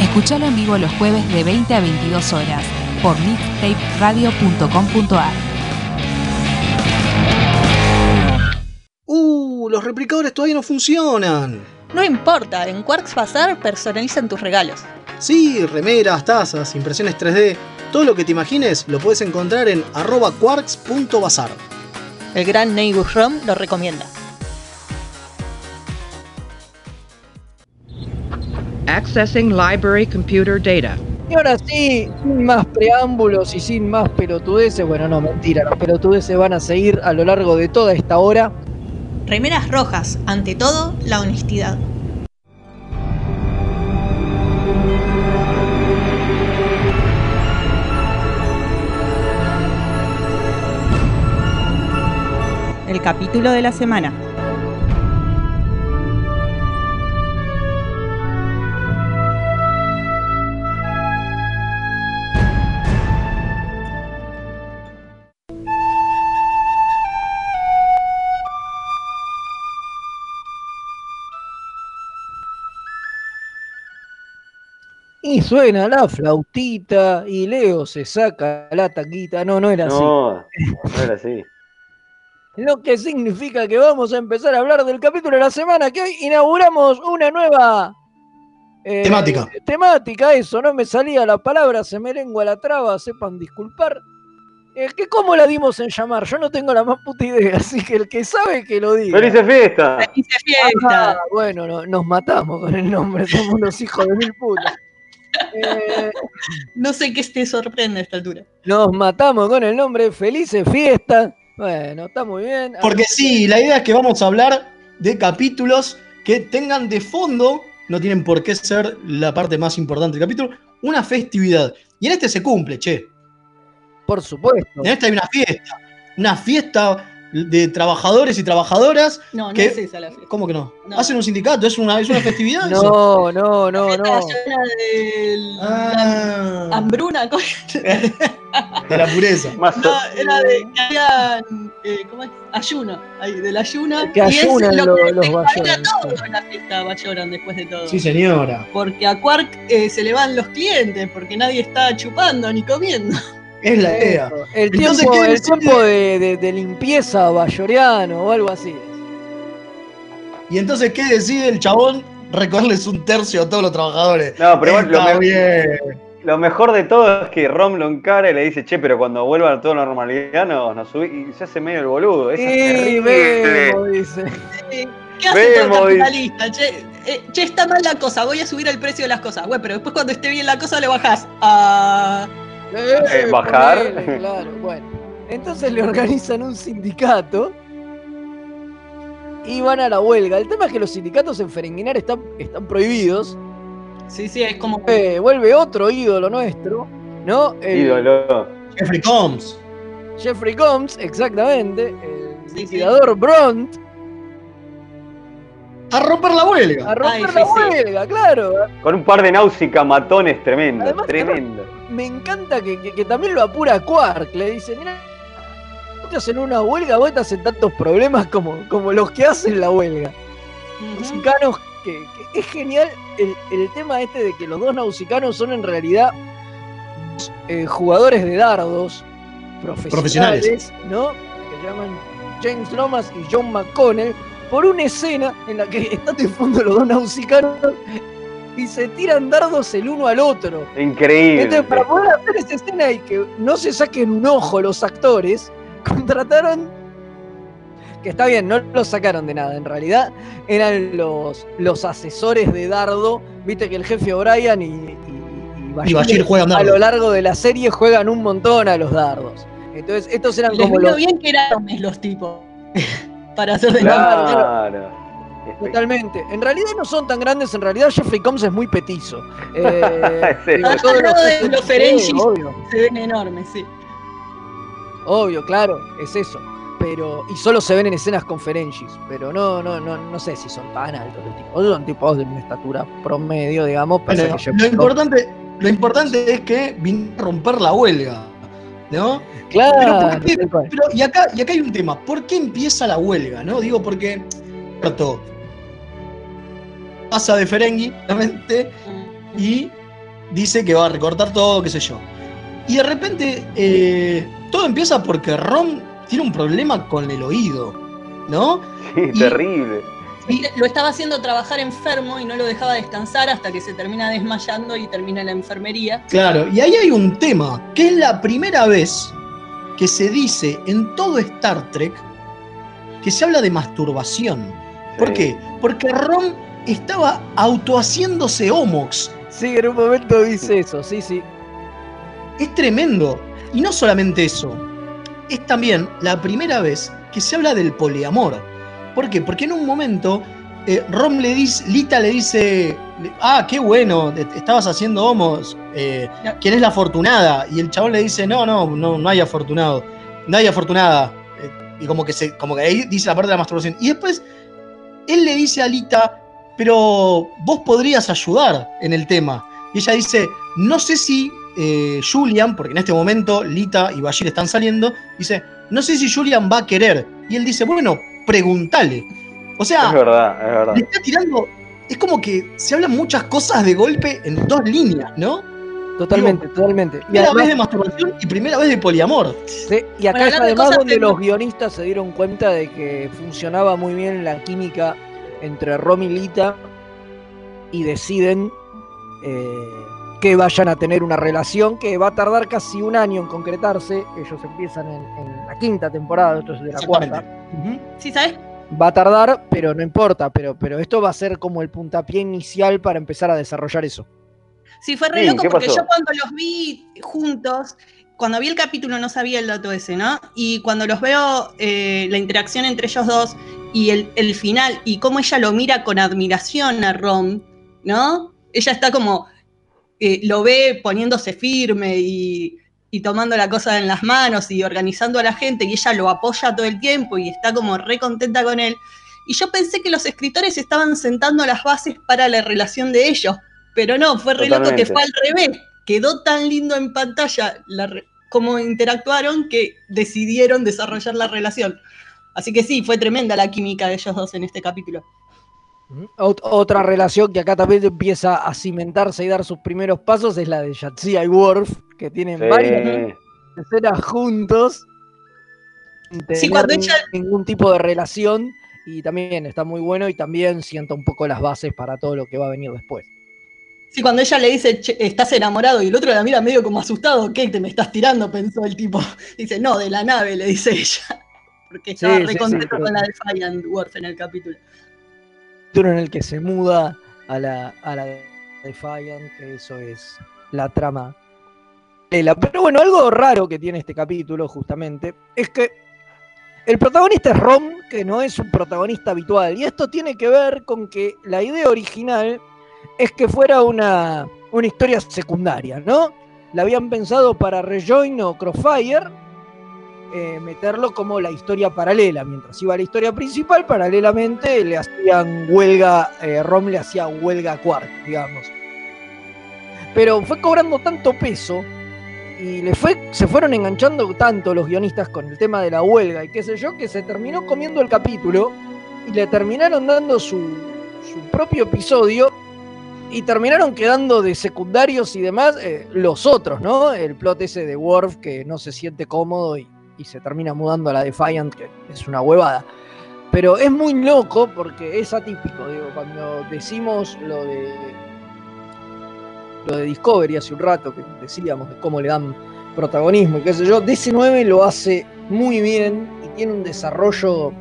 [SPEAKER 13] Escuchalo en vivo los jueves de 20 a 22 horas por mixtaperadio.com.ar.
[SPEAKER 2] Uh, los replicadores todavía no funcionan.
[SPEAKER 4] No importa, en Quarks Bazar personalizan tus regalos.
[SPEAKER 2] Sí, remeras, tazas, impresiones 3D, todo lo que te imagines lo puedes encontrar en arroba quarks.bazar.
[SPEAKER 4] El gran Neighbor Rom lo recomienda.
[SPEAKER 14] Accessing library computer data.
[SPEAKER 1] Y ahora sí, sin más preámbulos y sin más pelotudeces, bueno, no, mentira, los pelotudeces van a seguir a lo largo de toda esta hora.
[SPEAKER 4] Remeras rojas, ante todo, la honestidad.
[SPEAKER 10] El capítulo de la semana.
[SPEAKER 1] Y suena la flautita y Leo se saca la taquita. No, no era así.
[SPEAKER 3] No, no era así.
[SPEAKER 1] Lo que significa que vamos a empezar a hablar del capítulo de la semana, que hoy inauguramos una nueva eh,
[SPEAKER 2] Temática.
[SPEAKER 1] Temática, eso, no me salía la palabra, se me lengua la traba, sepan disculpar. Eh, que ¿Cómo la dimos en llamar? Yo no tengo la más puta idea, así que el que sabe que lo diga.
[SPEAKER 3] ¡Felices fiesta!
[SPEAKER 4] ¡Felices fiesta!
[SPEAKER 1] Ah, bueno, no- nos matamos con el nombre, somos unos hijos de mil putas. Eh,
[SPEAKER 4] No sé qué te sorprende a esta altura.
[SPEAKER 1] nos matamos con el nombre Felices Fiestas. Bueno, está muy bien.
[SPEAKER 2] Porque sí, la idea es que vamos a hablar de capítulos que tengan de fondo, no tienen por qué ser la parte más importante del capítulo, una festividad. Y en este se cumple, che.
[SPEAKER 1] Por supuesto.
[SPEAKER 2] En este hay una fiesta. Una fiesta de trabajadores y trabajadoras.
[SPEAKER 4] No, no
[SPEAKER 2] que-
[SPEAKER 4] es esa la fiesta.
[SPEAKER 2] ¿Cómo que no?
[SPEAKER 4] No.
[SPEAKER 2] Hacen un sindicato, es una, es una festividad. eso?
[SPEAKER 1] No, no, no, no.
[SPEAKER 4] Llena del-
[SPEAKER 2] Ah,
[SPEAKER 4] hambruna. ¿cómo?
[SPEAKER 2] de la pureza.
[SPEAKER 3] Más
[SPEAKER 4] No, era de que habían, eh, ¿cómo es? Ayuno, ahí, del ayuno.
[SPEAKER 1] Que
[SPEAKER 4] y es
[SPEAKER 1] ayunan
[SPEAKER 4] lo
[SPEAKER 1] lo-
[SPEAKER 4] que
[SPEAKER 1] los
[SPEAKER 4] desencadena
[SPEAKER 1] bayones,
[SPEAKER 4] todo en la fiesta bayoran después de todo.
[SPEAKER 2] Sí, señora.
[SPEAKER 4] Porque a Quark eh, se le van los clientes, porque nadie está chupando ni comiendo.
[SPEAKER 2] Es la idea.
[SPEAKER 1] El
[SPEAKER 2] Entonces,
[SPEAKER 1] tiempo,
[SPEAKER 2] ¿qué
[SPEAKER 1] el tiempo de, de- de limpieza bayoriano o algo así.
[SPEAKER 2] Y entonces, ¿qué decide el chabón? Recorrerles un tercio a todos los trabajadores.
[SPEAKER 3] No, pero igual lo,
[SPEAKER 2] Está
[SPEAKER 3] me-
[SPEAKER 2] bien.
[SPEAKER 3] lo mejor de todo es que Rom lo encara y le dice, che, pero cuando vuelva a toda normalidad nos, nos subí", y se hace medio el boludo. Eso es
[SPEAKER 1] Y
[SPEAKER 3] terrible.
[SPEAKER 1] vemos, dice.
[SPEAKER 4] ¿Qué hace todo
[SPEAKER 3] Vemos,
[SPEAKER 4] capitalista? Che, eh, che, está mal la cosa, voy a subir el precio de las cosas. Bueno, pero después cuando esté bien la cosa le bajás a...
[SPEAKER 3] Eh, bajar.
[SPEAKER 1] ponele, claro, bueno. Entonces le organizan un sindicato y van a la huelga. El tema es que los sindicatos en Ferenginar están, están prohibidos.
[SPEAKER 4] Sí, sí, es como...
[SPEAKER 1] Eh, vuelve otro ídolo nuestro, ¿no? El
[SPEAKER 3] Ídolo.
[SPEAKER 2] Jeffrey Combs.
[SPEAKER 1] Jeffrey Combs, exactamente. El liquidador Bront.
[SPEAKER 2] A romper la huelga.
[SPEAKER 1] A romper
[SPEAKER 4] Ay,
[SPEAKER 1] la
[SPEAKER 4] sí, sí.
[SPEAKER 1] huelga, claro.
[SPEAKER 3] Con un par de náusica matones tremendo,
[SPEAKER 1] Además,
[SPEAKER 3] tremendo.
[SPEAKER 1] Me encanta que, que- que también lo apura Quark. Le dice, mira, estás en una huelga, vos estás en tantos problemas como, como los que hacen la huelga. Nausicanos, que, que es genial el, el tema este de que los dos nausicanos son en realidad eh, jugadores de dardos profesionales,
[SPEAKER 2] Profesionales.
[SPEAKER 1] ¿no? Que llaman James Lomas y John McConnell, por una escena en la que están de fondo los dos nausicanos y se tiran dardos el uno al otro.
[SPEAKER 3] Increíble.
[SPEAKER 1] Entonces, para poder hacer esa escena y que no se saquen un ojo los actores, contrataron. Que está bien, no lo sacaron de nada, en realidad eran los, los asesores de Dardo. Viste que el jefe O'Brien y, y, y
[SPEAKER 2] Y Bashir juegan
[SPEAKER 1] a lo largo de la serie juegan un montón a los dardos. Entonces, estos eran
[SPEAKER 4] Les
[SPEAKER 1] como
[SPEAKER 4] vino
[SPEAKER 1] los.
[SPEAKER 4] bien que eran los tipos. Para hacer de
[SPEAKER 1] Claro. Totalmente. En realidad no son tan grandes, en realidad Jeffrey Combs es muy petizo. Eh,
[SPEAKER 3] Sí.
[SPEAKER 1] digo, todos
[SPEAKER 4] de los Ferengis
[SPEAKER 1] obvio.
[SPEAKER 4] se ven enormes, sí.
[SPEAKER 1] Obvio, claro, es eso. Pero, y solo se ven en escenas con Ferengis, pero no, no, no, no sé si son tan altos los tipos. Son tipos de una estatura promedio, digamos. pasa
[SPEAKER 2] Bueno,
[SPEAKER 1] que Jeffrey
[SPEAKER 2] lo importante, lo importante es que vino a romper la huelga. ¿No?
[SPEAKER 1] Claro,
[SPEAKER 2] Pero. Pero, y, acá, y acá hay un tema. ¿Por qué empieza la huelga? ¿No? Digo, porque. cierto, Pasa de Ferengi, obviamente, y dice que va a recortar todo, qué sé yo. Y de repente, eh, todo empieza porque Ron tiene un problema con el oído, ¿no?
[SPEAKER 3] Sí,
[SPEAKER 2] Y-
[SPEAKER 3] terrible.
[SPEAKER 4] Lo estaba haciendo trabajar enfermo y no lo dejaba descansar hasta que se termina desmayando y termina en la enfermería.
[SPEAKER 2] Claro, y ahí hay un tema, que es la primera vez que se dice en todo Star Trek que se habla de masturbación. ¿Por
[SPEAKER 3] Sí.
[SPEAKER 2] qué? Porque Ron estaba autohaciéndose homox.
[SPEAKER 1] Sí, en un momento dice eso, sí, sí.
[SPEAKER 2] Es tremendo. Y no solamente eso, es también la primera vez que se habla del poliamor. ¿Por qué? Porque en un momento eh, Rom le dice, Lita le dice, ah, qué bueno, estabas haciendo homos, eh, ¿quién es la afortunada? Y el chabón le dice, no, no, no, no hay afortunado, no hay afortunada. Eh, Y como que, se, como que ahí dice la parte de la masturbación. Y después él le dice a Lita, pero vos podrías ayudar en el tema. Y ella dice, no sé si eh, Julian, porque en este momento Lita y Bashir están saliendo, dice, no sé si Julian va a querer. Y él dice, bueno, pregúntale. O sea,
[SPEAKER 3] Es verdad, es verdad.
[SPEAKER 2] le está tirando. Es como que se hablan muchas cosas de golpe en dos líneas, ¿no?
[SPEAKER 1] Totalmente, totalmente. Y
[SPEAKER 2] Primera
[SPEAKER 1] además-
[SPEAKER 2] vez de masturbación y primera vez de poliamor.
[SPEAKER 1] Sí, y acá
[SPEAKER 4] Bueno,
[SPEAKER 1] es además donde
[SPEAKER 4] que-
[SPEAKER 1] los guionistas se dieron cuenta de que funcionaba muy bien la química entre Rom y Lita y deciden eh, que vayan a tener una relación que va a tardar casi un año en concretarse. Ellos empiezan en, en la quinta temporada, esto es de la cuarta.
[SPEAKER 4] Sí, ¿sabes?
[SPEAKER 1] Va a tardar, pero no importa, pero, pero esto va a ser como el puntapié inicial para empezar a desarrollar eso.
[SPEAKER 4] Sí, fue re
[SPEAKER 1] Sí,
[SPEAKER 4] loco
[SPEAKER 1] ¿qué
[SPEAKER 4] porque
[SPEAKER 1] pasó?
[SPEAKER 4] yo cuando los vi juntos, cuando vi el capítulo no sabía el dato ese, ¿no? Y cuando los veo, eh, la interacción entre ellos dos y el, el final y cómo ella lo mira con admiración a Rom, ¿no? Ella está como, eh, lo ve poniéndose firme y, y tomando la cosa en las manos y organizando a la gente y ella lo apoya todo el tiempo y está como re contenta con él. Y yo pensé que los escritores estaban sentando las bases para la relación de ellos, pero no, fue re loco que fue al revés. Quedó tan lindo en pantalla la cómo interactuaron que decidieron desarrollar la relación. Así que sí, fue tremenda la química de ellos dos en este capítulo.
[SPEAKER 1] Ot- otra relación que acá también empieza a cimentarse y dar sus primeros pasos es la de Yatsia y Worf, que tienen
[SPEAKER 3] Sí.
[SPEAKER 1] varias escenas juntos,
[SPEAKER 4] Sí, cuando ella-
[SPEAKER 1] ningún tipo de relación, y también está muy bueno y también sienta un poco las bases para todo lo que va a venir después.
[SPEAKER 4] Sí, cuando ella le dice, "Che, estás enamorado, y el otro la mira medio como asustado, ¿qué te me estás tirando? pensó el tipo. Dice, no, de la nave, le dice ella. Porque estaba
[SPEAKER 1] Sí,
[SPEAKER 4] re
[SPEAKER 1] sí,
[SPEAKER 4] contento
[SPEAKER 1] sí, pero-
[SPEAKER 4] con la Defiant Worf en el capítulo.
[SPEAKER 1] En el que se muda a la, a la Defiant, que eso es la trama. de Pero bueno, algo raro que tiene este capítulo, justamente, es que el protagonista es Rom, que no es un protagonista habitual. Y esto tiene que ver con que la idea original es que fuera una, una historia secundaria, ¿no? La habían pensado para Rejoin o Crossfire, eh, meterlo como la historia paralela. Mientras iba la historia principal, paralelamente le hacían huelga, eh, Rom le hacía huelga a digamos. Pero fue cobrando tanto peso y le fue, se fueron enganchando tanto los guionistas con el tema de la huelga y qué sé yo, que se terminó comiendo el capítulo y le terminaron dando su, su propio episodio y terminaron quedando de secundarios y demás eh, los otros, ¿no? El plot ese de Worf que no se siente cómodo y, y se termina mudando a la Defiant, que es una huevada. Pero es muy loco porque es atípico, digo, cuando decimos lo de lo de Discovery hace un rato, que decíamos de cómo le dan protagonismo y qué sé yo, DC9 lo hace muy bien y tiene un desarrollo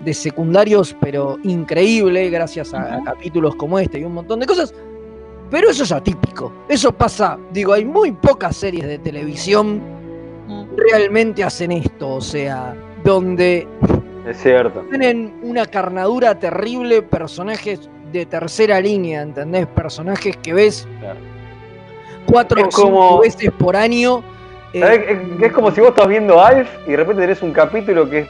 [SPEAKER 1] de secundarios, pero increíble, gracias a, a capítulos como este y un montón de cosas. Pero eso es atípico. Eso pasa, digo, hay muy pocas series de televisión realmente hacen esto, o sea, donde
[SPEAKER 3] Es cierto.
[SPEAKER 1] tienen una carnadura terrible, personajes de tercera línea, ¿entendés? Personajes que ves cuatro o cinco
[SPEAKER 3] como-
[SPEAKER 1] veces por año. Eh.
[SPEAKER 3] Es, es como si vos estás viendo Alf y de repente tenés un capítulo que es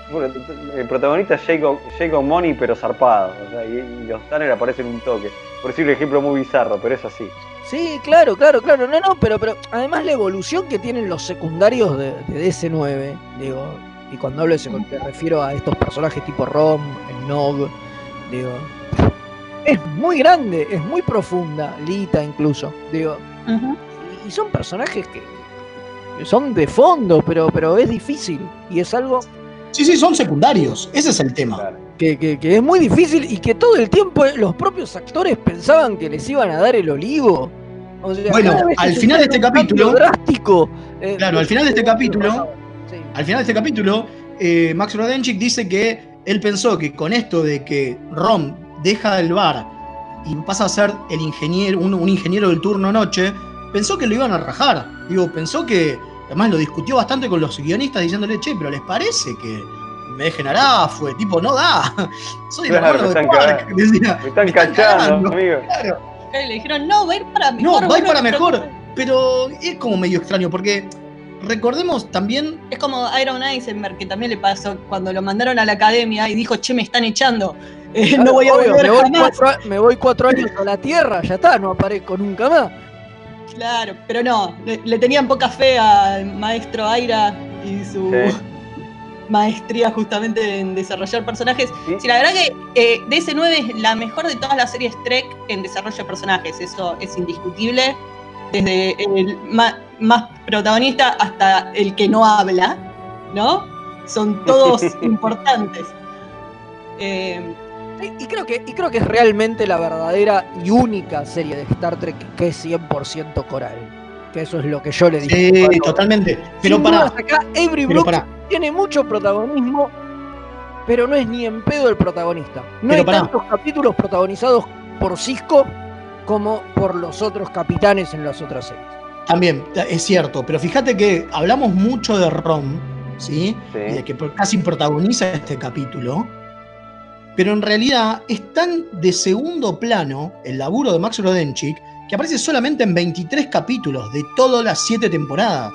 [SPEAKER 3] el protagonista es Jacob, Jacob Money pero zarpado. o sea, y, y los Tanner aparecen un toque. Por decir un ejemplo muy bizarro, pero es así.
[SPEAKER 1] Sí, claro, claro, claro. No, no, pero, pero además la evolución que tienen los secundarios de, de DC9, digo, y cuando hablo de secundarios me refiero a estos personajes tipo Rom, el Nog, digo, es muy grande, es muy profunda, Lita incluso, digo, y, y son personajes que son de fondo, pero, pero es difícil y es algo
[SPEAKER 2] Sí, sí, son secundarios. Ese es el tema.
[SPEAKER 1] que, que- que es muy difícil y que todo el tiempo los propios actores pensaban que les iban a dar el olivo. O sea,
[SPEAKER 2] Bueno,
[SPEAKER 1] que
[SPEAKER 2] al final de este capítulo-
[SPEAKER 1] drástico. eh,
[SPEAKER 2] Claro, al final de este capítulo, al final de este capítulo, eh, Max Rodenchik dice que él pensó que con esto de que Rom deja el bar y pasa a ser el ingeniero, un, un ingeniero del turno noche, pensó que lo iban a rajar. Digo, pensó que, además lo discutió bastante con los guionistas diciéndole, che, pero ¿les parece que me dejen Arafue? Tipo, no da. Soy el
[SPEAKER 3] Claro,
[SPEAKER 2] hermano
[SPEAKER 3] me
[SPEAKER 2] de
[SPEAKER 3] están
[SPEAKER 2] Quark. Decía,
[SPEAKER 3] Me están
[SPEAKER 2] están
[SPEAKER 3] cachando,
[SPEAKER 2] cagando.
[SPEAKER 3] amigo.
[SPEAKER 4] Y le dijeron, no, va a ir para mejor.
[SPEAKER 2] No, va a ir para
[SPEAKER 4] pero-
[SPEAKER 2] mejor. Pero es como medio extraño porque recordemos también.
[SPEAKER 4] Es como Iron Eisenberg, que también le pasó cuando lo mandaron a la academia y dijo, che, me están echando. Eh,
[SPEAKER 1] Claro,
[SPEAKER 4] no voy a volver
[SPEAKER 1] me voy,
[SPEAKER 4] jamás.
[SPEAKER 1] cuatro, me voy cuatro años a la Tierra, ya está, no aparezco nunca más.
[SPEAKER 4] Claro, pero no, le, le tenían poca fe al maestro Aira y su
[SPEAKER 3] Sí.
[SPEAKER 4] maestría justamente en desarrollar personajes. Sí, la verdad que eh, DC9 es la mejor de todas las series Trek en desarrollo de personajes, eso es indiscutible. Desde el más protagonista hasta el que no habla, ¿no? Son todos importantes. Eh,
[SPEAKER 1] Y, y creo que, y creo que es realmente la verdadera y única serie de Star Trek que es 100% coral. Que eso es lo que yo le dije.
[SPEAKER 2] Sí,
[SPEAKER 1] Cuando-
[SPEAKER 2] totalmente. Pero
[SPEAKER 1] Sin
[SPEAKER 2] para.
[SPEAKER 1] acá Avery Brooks tiene mucho protagonismo, pero no es ni en pedo el protagonista. No
[SPEAKER 2] Pero
[SPEAKER 1] hay tantos capítulos protagonizados por Cisco como por los otros capitanes en las otras series.
[SPEAKER 2] También, es cierto, pero fíjate que hablamos mucho de Rom, ¿sí?
[SPEAKER 3] Sí.
[SPEAKER 2] Y de que casi protagoniza este capítulo. Pero en realidad es tan de segundo plano el laburo de Max Rodenchik que aparece solamente en 23 capítulos de todas las 7 temporadas.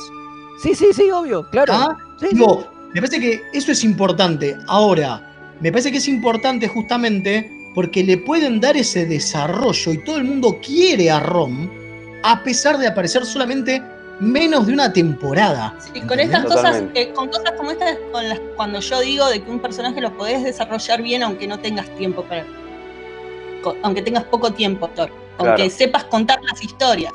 [SPEAKER 1] Sí, sí, sí, obvio, claro.
[SPEAKER 2] ¿Ah?
[SPEAKER 1] Sí,
[SPEAKER 2] Digo, me parece que eso es importante. Ahora, me parece que es importante justamente porque le pueden dar ese desarrollo y todo el mundo quiere a Rom, a pesar de aparecer solamente menos de una temporada.
[SPEAKER 4] Y con estas cosas, eh, con cosas como estas, con las, cuando yo digo de que un personaje lo podés desarrollar bien aunque no tengas tiempo para. aunque tengas poco tiempo, Thor. Aunque
[SPEAKER 3] Claro.
[SPEAKER 4] sepas contar las historias.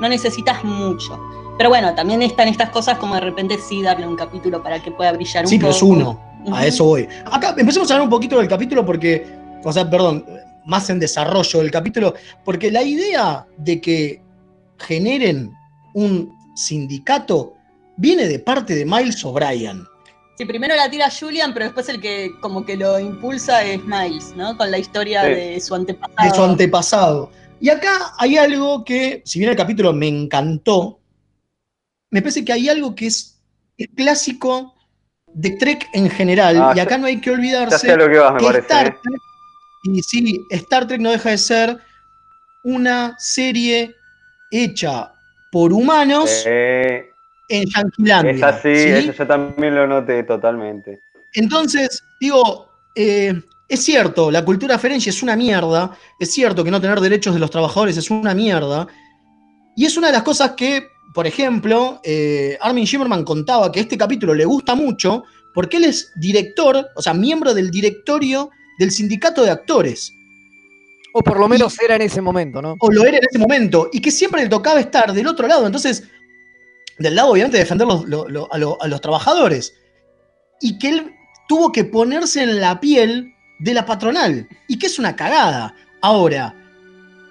[SPEAKER 4] No necesitas mucho. Pero bueno, también están estas cosas como de repente sí darle un capítulo para que pueda brillar un
[SPEAKER 2] Sí, pero
[SPEAKER 4] poco.
[SPEAKER 2] es uno. A eso voy. Acá empecemos a hablar un poquito del capítulo porque, o sea, perdón, más en desarrollo del capítulo, porque la idea de que generen un sindicato viene de parte de Miles O'Brien.
[SPEAKER 4] Sí, primero la tira Julian, pero después el que como que lo impulsa es Miles, ¿no? Con la historia
[SPEAKER 3] Sí.
[SPEAKER 4] de su antepasado.
[SPEAKER 2] de su antepasado. Y acá hay algo que, si bien el capítulo me encantó, me parece que hay algo que es, es clásico de Trek en general,
[SPEAKER 3] Ah,
[SPEAKER 2] y acá no hay que olvidarse
[SPEAKER 3] lo que vas, me
[SPEAKER 2] que
[SPEAKER 3] parece.
[SPEAKER 2] Star
[SPEAKER 3] ¿eh?
[SPEAKER 2] Trek, y sí, Star Trek no deja de ser una serie hecha por humanos
[SPEAKER 3] Eh,
[SPEAKER 2] en Yanquilandia.
[SPEAKER 3] es así,
[SPEAKER 2] ¿sí?
[SPEAKER 3] eso yo también lo noté totalmente.
[SPEAKER 2] Entonces, digo, eh, es cierto, la cultura ferengi es una mierda, es cierto que no tener derechos de los trabajadores es una mierda, y es una de las cosas que, por ejemplo, eh, Armin Shimmerman contaba que este capítulo le gusta mucho porque él es director, o sea, miembro del directorio del sindicato de actores,
[SPEAKER 1] O por lo menos era en ese momento, ¿no?
[SPEAKER 2] o lo era en ese momento, y que siempre le tocaba estar del otro lado, entonces, del lado obviamente de defender los- lo- lo- a, lo- a los trabajadores, y que él tuvo que ponerse en la piel de la patronal, y que es una cagada. Ahora,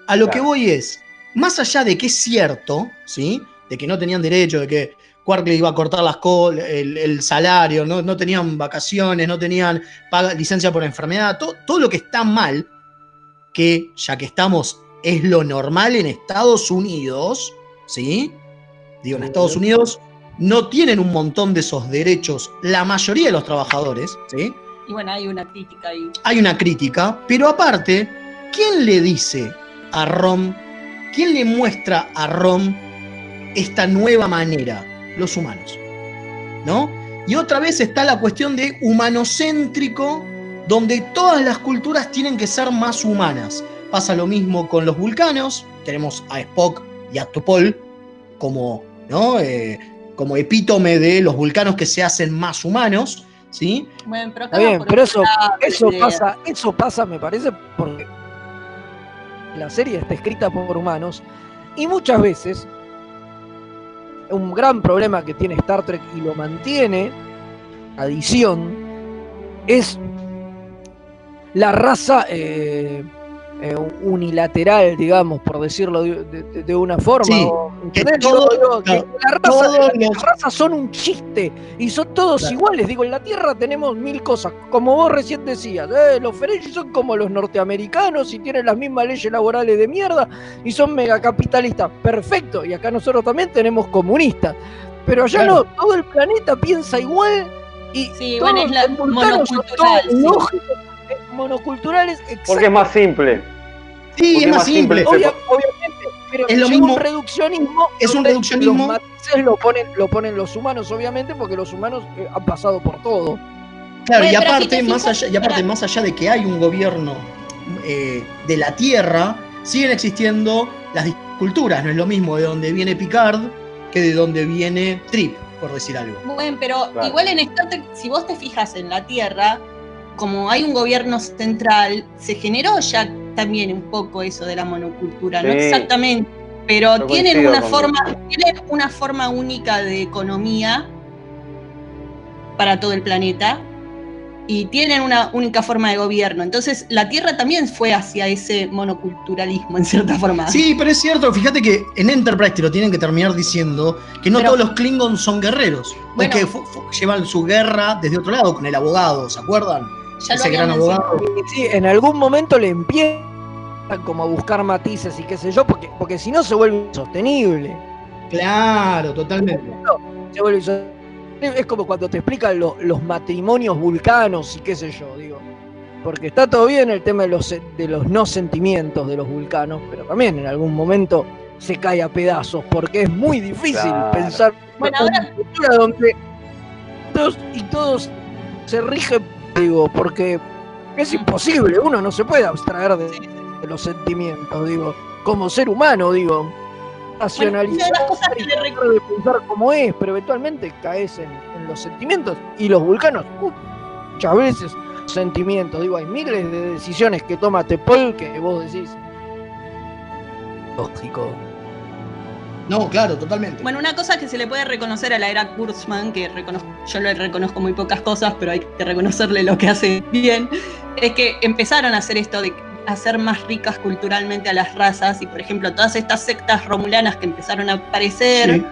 [SPEAKER 2] a lo que voy es, más allá de que es cierto, ¿sí? De que no tenían derecho, de que Quark le iba a cortar las co- el, el salario, no, no tenían vacaciones, no tenían paga- licencia por enfermedad, to- todo lo que está mal, que ya que estamos, es lo normal en Estados Unidos, ¿sí? Digo, en Estados Unidos no tienen un montón de esos derechos la mayoría de los trabajadores, ¿sí?
[SPEAKER 4] Y bueno, hay una crítica ahí.
[SPEAKER 2] Hay una crítica, pero aparte, ¿quién le dice a Rom, quién le muestra a Rom esta nueva manera? Los humanos, ¿no? Y otra vez está la cuestión de humanocéntrico, donde todas las culturas tienen que ser más humanas. Pasa lo mismo con los vulcanos, tenemos a Spock y a Topol como, ¿no? Eh, como epítome de los vulcanos que se hacen más humanos, ¿sí?
[SPEAKER 4] Bueno, pero
[SPEAKER 1] Está bien, pero eso, eso pasa, eso pasa, me parece, porque la serie está escrita por humanos y muchas veces un gran problema que tiene Star Trek y lo mantiene adición es la raza eh, eh, unilateral, digamos, por decirlo de, de- de una forma.
[SPEAKER 2] Sí,
[SPEAKER 1] o-
[SPEAKER 2] que
[SPEAKER 1] ¿entendés?
[SPEAKER 2] todo-
[SPEAKER 1] Digo, digo, que
[SPEAKER 2] claro,
[SPEAKER 1] la raza-
[SPEAKER 2] todos
[SPEAKER 1] las razas son un chiste y son todos
[SPEAKER 2] Claro.
[SPEAKER 1] iguales. Digo, en la Tierra tenemos mil cosas. Como vos recién decías, eh, los Ferengi son como los norteamericanos y tienen las mismas leyes laborales de mierda y son megacapitalistas. Perfecto. Y acá nosotros también tenemos comunistas. Pero allá
[SPEAKER 2] Claro.
[SPEAKER 1] no, todo el planeta piensa igual y
[SPEAKER 4] Sí,
[SPEAKER 1] todos
[SPEAKER 4] bueno, es la monocultural, sí.
[SPEAKER 1] Monoculturales,
[SPEAKER 3] Porque es más simple.
[SPEAKER 2] Sí,
[SPEAKER 3] Porque
[SPEAKER 2] es más simple.
[SPEAKER 1] Obvia- obviamente, Pero
[SPEAKER 2] es lo mismo.
[SPEAKER 1] un reduccionismo.
[SPEAKER 2] Es un reduccionismo.
[SPEAKER 1] Los matices lo ponen, lo ponen los humanos, obviamente, porque los humanos eh, han pasado por todo.
[SPEAKER 2] Claro,
[SPEAKER 4] Bueno,
[SPEAKER 2] y
[SPEAKER 4] si
[SPEAKER 2] aparte,
[SPEAKER 4] te
[SPEAKER 2] más
[SPEAKER 4] fijas-
[SPEAKER 2] allá, y aparte, más allá de que hay un gobierno eh, de la Tierra, siguen existiendo las culturas. No es lo mismo de donde viene Picard que de donde viene Trip, por decir algo.
[SPEAKER 4] Bueno, pero
[SPEAKER 2] Claro.
[SPEAKER 4] igual en Star Trek, si vos te fijas en la Tierra, como hay un gobierno central, se generó ya también un poco eso de la monocultura, no exactamente, pero
[SPEAKER 3] Yo
[SPEAKER 4] tienen una forma, tienen una forma única de economía para todo el planeta y tienen una única forma de gobierno. Entonces, la Tierra también fue hacia ese monoculturalismo en cierta forma.
[SPEAKER 2] Sí, pero es cierto, fíjate que en Enterprise te lo tienen que terminar diciendo que no
[SPEAKER 4] Pero-
[SPEAKER 2] todos los Klingons son guerreros.
[SPEAKER 4] Bueno.
[SPEAKER 2] o que llevan su guerra desde otro lado, con el abogado, ¿se acuerdan?
[SPEAKER 4] Ya lo
[SPEAKER 2] Ese gran abogado.
[SPEAKER 1] Sí, en algún momento le empiezan como a buscar matices y qué sé yo, porque, porque si no se vuelve insostenible.
[SPEAKER 2] Claro, totalmente.
[SPEAKER 1] Se vuelve insostenible. Es como cuando te explican lo- los matrimonios vulcanos y qué sé yo, digo. Porque está todo bien el tema de los, de los no sentimientos de los vulcanos, pero también en algún momento se cae a pedazos, porque es muy difícil
[SPEAKER 3] Claro.
[SPEAKER 1] pensar
[SPEAKER 4] Bueno,
[SPEAKER 1] en
[SPEAKER 4] ahora-
[SPEAKER 1] una cultura donde todos y todos se rigen, digo, porque es imposible, uno no se puede abstraer de, de los sentimientos, digo, como ser humano, digo, racionalizar
[SPEAKER 4] las cosas que
[SPEAKER 1] y
[SPEAKER 4] le
[SPEAKER 1] tratar de pensar cómo es, pero eventualmente caes en, en los sentimientos y los vulcanos, uh, muchas veces sentimientos, digo, hay miles de decisiones que toma Tepol que vos decís, lógico.
[SPEAKER 2] No, claro, totalmente.
[SPEAKER 4] Bueno, una cosa que se le puede reconocer a la era Kurtzman, que yo le reconozco muy pocas cosas, pero hay que reconocerle lo que hace bien, es que empezaron a hacer esto de hacer más ricas culturalmente a las razas y, por ejemplo, todas estas sectas romulanas que empezaron a aparecer,
[SPEAKER 2] Sí.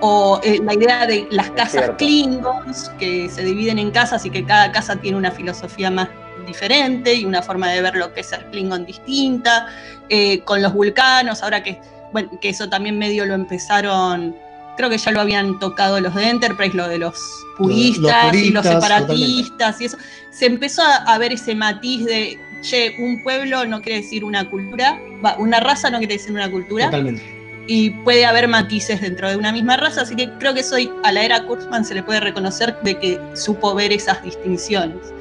[SPEAKER 4] o eh, la idea de las casas. Klingons, que se dividen en casas y que cada casa tiene una filosofía más diferente y una forma de ver lo que es ser Klingon distinta, eh, con los vulcanos, ahora que, bueno, que eso también medio lo empezaron, creo que ya lo habían tocado los de Enterprise, lo de los puristas, y los
[SPEAKER 2] puristas,
[SPEAKER 4] separatistas y eso, se empezó a, ver ese matiz de, che, un pueblo no quiere decir una cultura, va, una raza no quiere decir una cultura,
[SPEAKER 2] Totalmente.
[SPEAKER 4] y puede haber matices dentro de una misma raza, así que creo que eso a la era Kurtzman se le puede reconocer de que supo ver esas distinciones.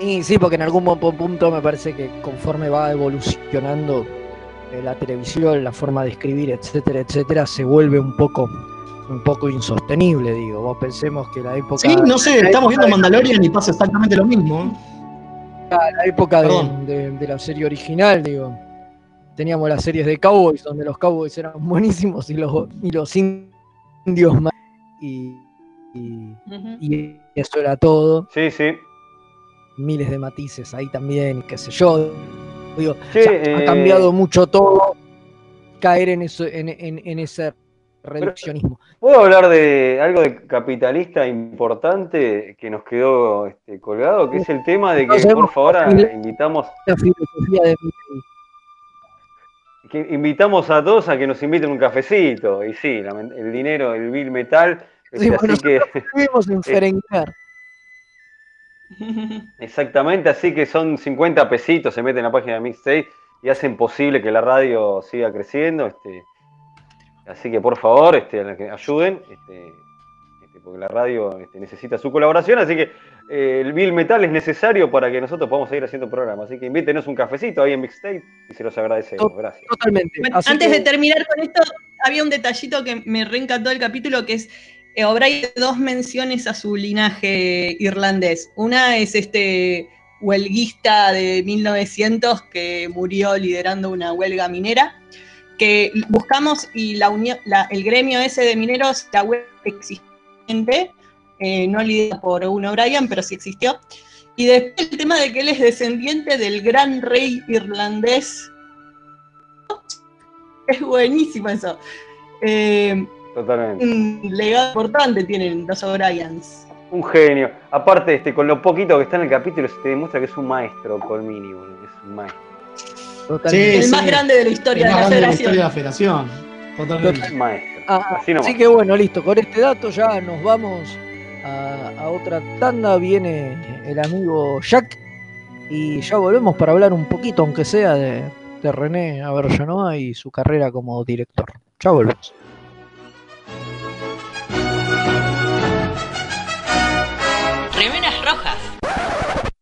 [SPEAKER 1] Y sí, porque en algún punto me parece que conforme va evolucionando la televisión, la forma de escribir, etcétera, etcétera, se vuelve un poco un poco insostenible, digo. Vos pensemos que la época
[SPEAKER 2] Sí, no sé, estamos viendo Mandalorian y pasa exactamente lo mismo.
[SPEAKER 1] la época de,
[SPEAKER 2] Perdón.
[SPEAKER 1] de- de la serie original, digo. Teníamos las series de Cowboys, donde los Cowboys eran buenísimos y los, y los indios más. Y, y- y eso era todo.
[SPEAKER 3] Sí, sí.
[SPEAKER 1] Miles de matices ahí también, qué sé yo. Digo,
[SPEAKER 3] Che,
[SPEAKER 1] o sea, ha
[SPEAKER 3] eh,
[SPEAKER 1] cambiado mucho todo. Caer en, eso, en, en- en ese reduccionismo.
[SPEAKER 3] ¿Puedo hablar de algo de capitalista importante que nos quedó este, colgado? Que es el tema de que, por favor, invitamos,
[SPEAKER 1] La filosofía de
[SPEAKER 3] que invitamos a todos a que nos inviten un cafecito. Y sí, el dinero, el bill metal.
[SPEAKER 1] Sí,
[SPEAKER 3] este,
[SPEAKER 1] bueno,
[SPEAKER 3] así que,
[SPEAKER 1] Estuvimos en Ferengar.
[SPEAKER 3] exactamente, así que son 50 pesitos, se meten en la página de Mixtape y hacen posible que la radio siga creciendo. Este, así que por favor, este, ayuden, este, este, porque la radio este, necesita su colaboración, así que eh, el Bill Metal es necesario para que nosotros podamos seguir haciendo programas. Así que invítenos un cafecito ahí en Mixtape y se los agradecemos. Gracias.
[SPEAKER 1] Totalmente.
[SPEAKER 4] Bueno, antes
[SPEAKER 1] que-
[SPEAKER 4] de terminar con esto, había un detallito que me reencantó del capítulo, que es, eh, O'Brien dos menciones a su linaje irlandés. Una es este huelguista de 1900 que murió liderando una huelga minera, que buscamos y la unión, el gremio ese de mineros, la huelga existente, eh, no liderada por un O'Brien, pero sí existió. Y después el tema de que él es descendiente del gran rey irlandés es buenísimo eso. Eh,
[SPEAKER 3] Totalmente.
[SPEAKER 4] un legado importante tienen los O'Briens.
[SPEAKER 3] Un genio. Aparte, este, con lo poquito que está en el capítulo, se te demuestra que es un maestro, Colmini, boludo, Es un maestro.
[SPEAKER 1] Totalmente.
[SPEAKER 4] el más grande de la historia
[SPEAKER 2] El
[SPEAKER 4] de
[SPEAKER 2] más
[SPEAKER 4] la
[SPEAKER 2] grande de la
[SPEAKER 4] federación.
[SPEAKER 2] historia de la federación. Totalmente.
[SPEAKER 3] Maestro.
[SPEAKER 1] Ah,
[SPEAKER 3] Así nomás.
[SPEAKER 1] así que bueno, listo. Con este dato ya nos vamos a, a otra tanda. Viene el amigo Jack. Y ya volvemos para hablar un poquito, aunque sea de, de René Avergenoa y su carrera como director. Chao, volvemos.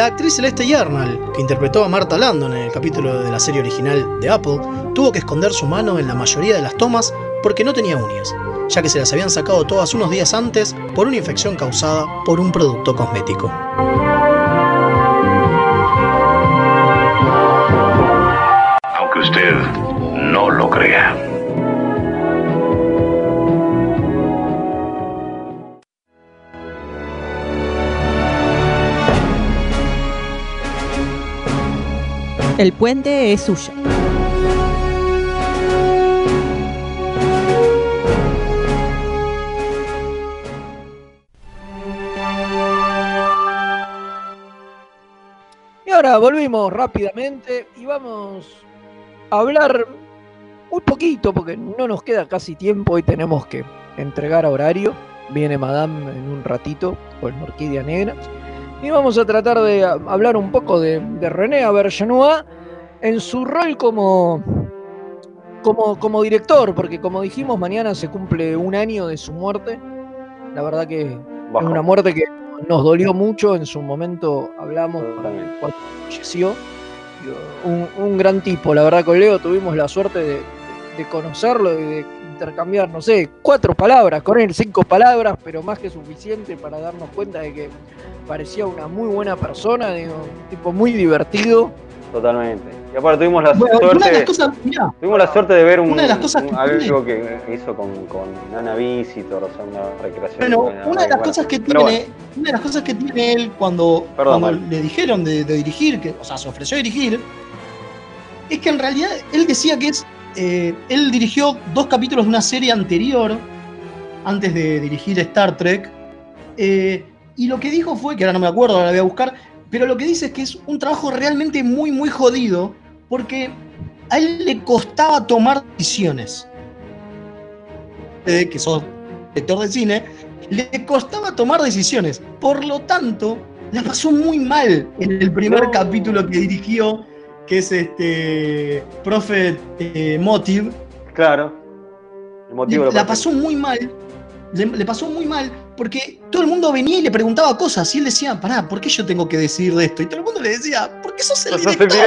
[SPEAKER 2] La actriz Celeste Yarnall, que interpretó a Marta Landon en el capítulo de la serie original de Apple, tuvo que esconder su mano en la mayoría de las tomas porque no tenía uñas, ya que se las habían sacado todas unos días antes por una infección causada por un producto cosmético.
[SPEAKER 15] El puente es suyo.
[SPEAKER 1] Y ahora volvimos rápidamente y vamos a hablar un poquito, porque no nos queda casi tiempo y tenemos que entregar a horario. Viene Madame en un ratito con Orquídea Negra. Y vamos a tratar de hablar un poco de, de René Auberjonois en su rol como, como, como director, porque como dijimos, mañana se cumple un año de su muerte. La verdad que es una muerte que nos dolió mucho. En su momento hablamos cuando falleció. Un, un gran tipo, la verdad con Leo tuvimos la suerte de, de conocerlo y de intercambiar, no sé, cuatro palabras con él, cinco palabras, pero más que suficiente para darnos cuenta de que parecía una muy buena persona, digo, un tipo muy divertido.
[SPEAKER 3] Totalmente. Y aparte tuvimos la
[SPEAKER 1] Bueno,
[SPEAKER 3] suerte.
[SPEAKER 1] una de las cosas- mirá,
[SPEAKER 3] tuvimos la suerte de ver un,
[SPEAKER 1] una de las cosas
[SPEAKER 3] un- algo que hizo con, con Nana Visitor, o sea, una recreación.
[SPEAKER 2] Bueno,
[SPEAKER 3] buena,
[SPEAKER 2] una de las
[SPEAKER 3] buena.
[SPEAKER 2] cosas que tiene, una de las cosas que tiene él cuando,
[SPEAKER 3] Perdón,
[SPEAKER 2] cuando le dijeron de, de dirigir, que, o sea, se ofreció a dirigir, es que en realidad él decía que es, eh, él dirigió dos capítulos de una serie anterior, antes de dirigir Star Trek, eh, y lo que dijo fue, que ahora no me acuerdo, ahora la voy a buscar, pero lo que dice es que es un trabajo realmente muy, muy jodido, porque a él le costaba tomar decisiones. Eh, que sos director de cine, le costaba tomar decisiones. Por lo tanto, la pasó muy mal en el primer capítulo que dirigió, que es este Prophet eh, Motive.
[SPEAKER 3] Claro. El motivo
[SPEAKER 2] Le-
[SPEAKER 3] lo
[SPEAKER 2] la
[SPEAKER 3] pasó.
[SPEAKER 2] muy mal. Le, le pasó muy mal porque todo el mundo venía y le preguntaba cosas y él decía, pará, ¿por qué yo tengo que decir de esto? Y todo el mundo le decía, ¿por qué sos el
[SPEAKER 3] Sos el
[SPEAKER 2] director?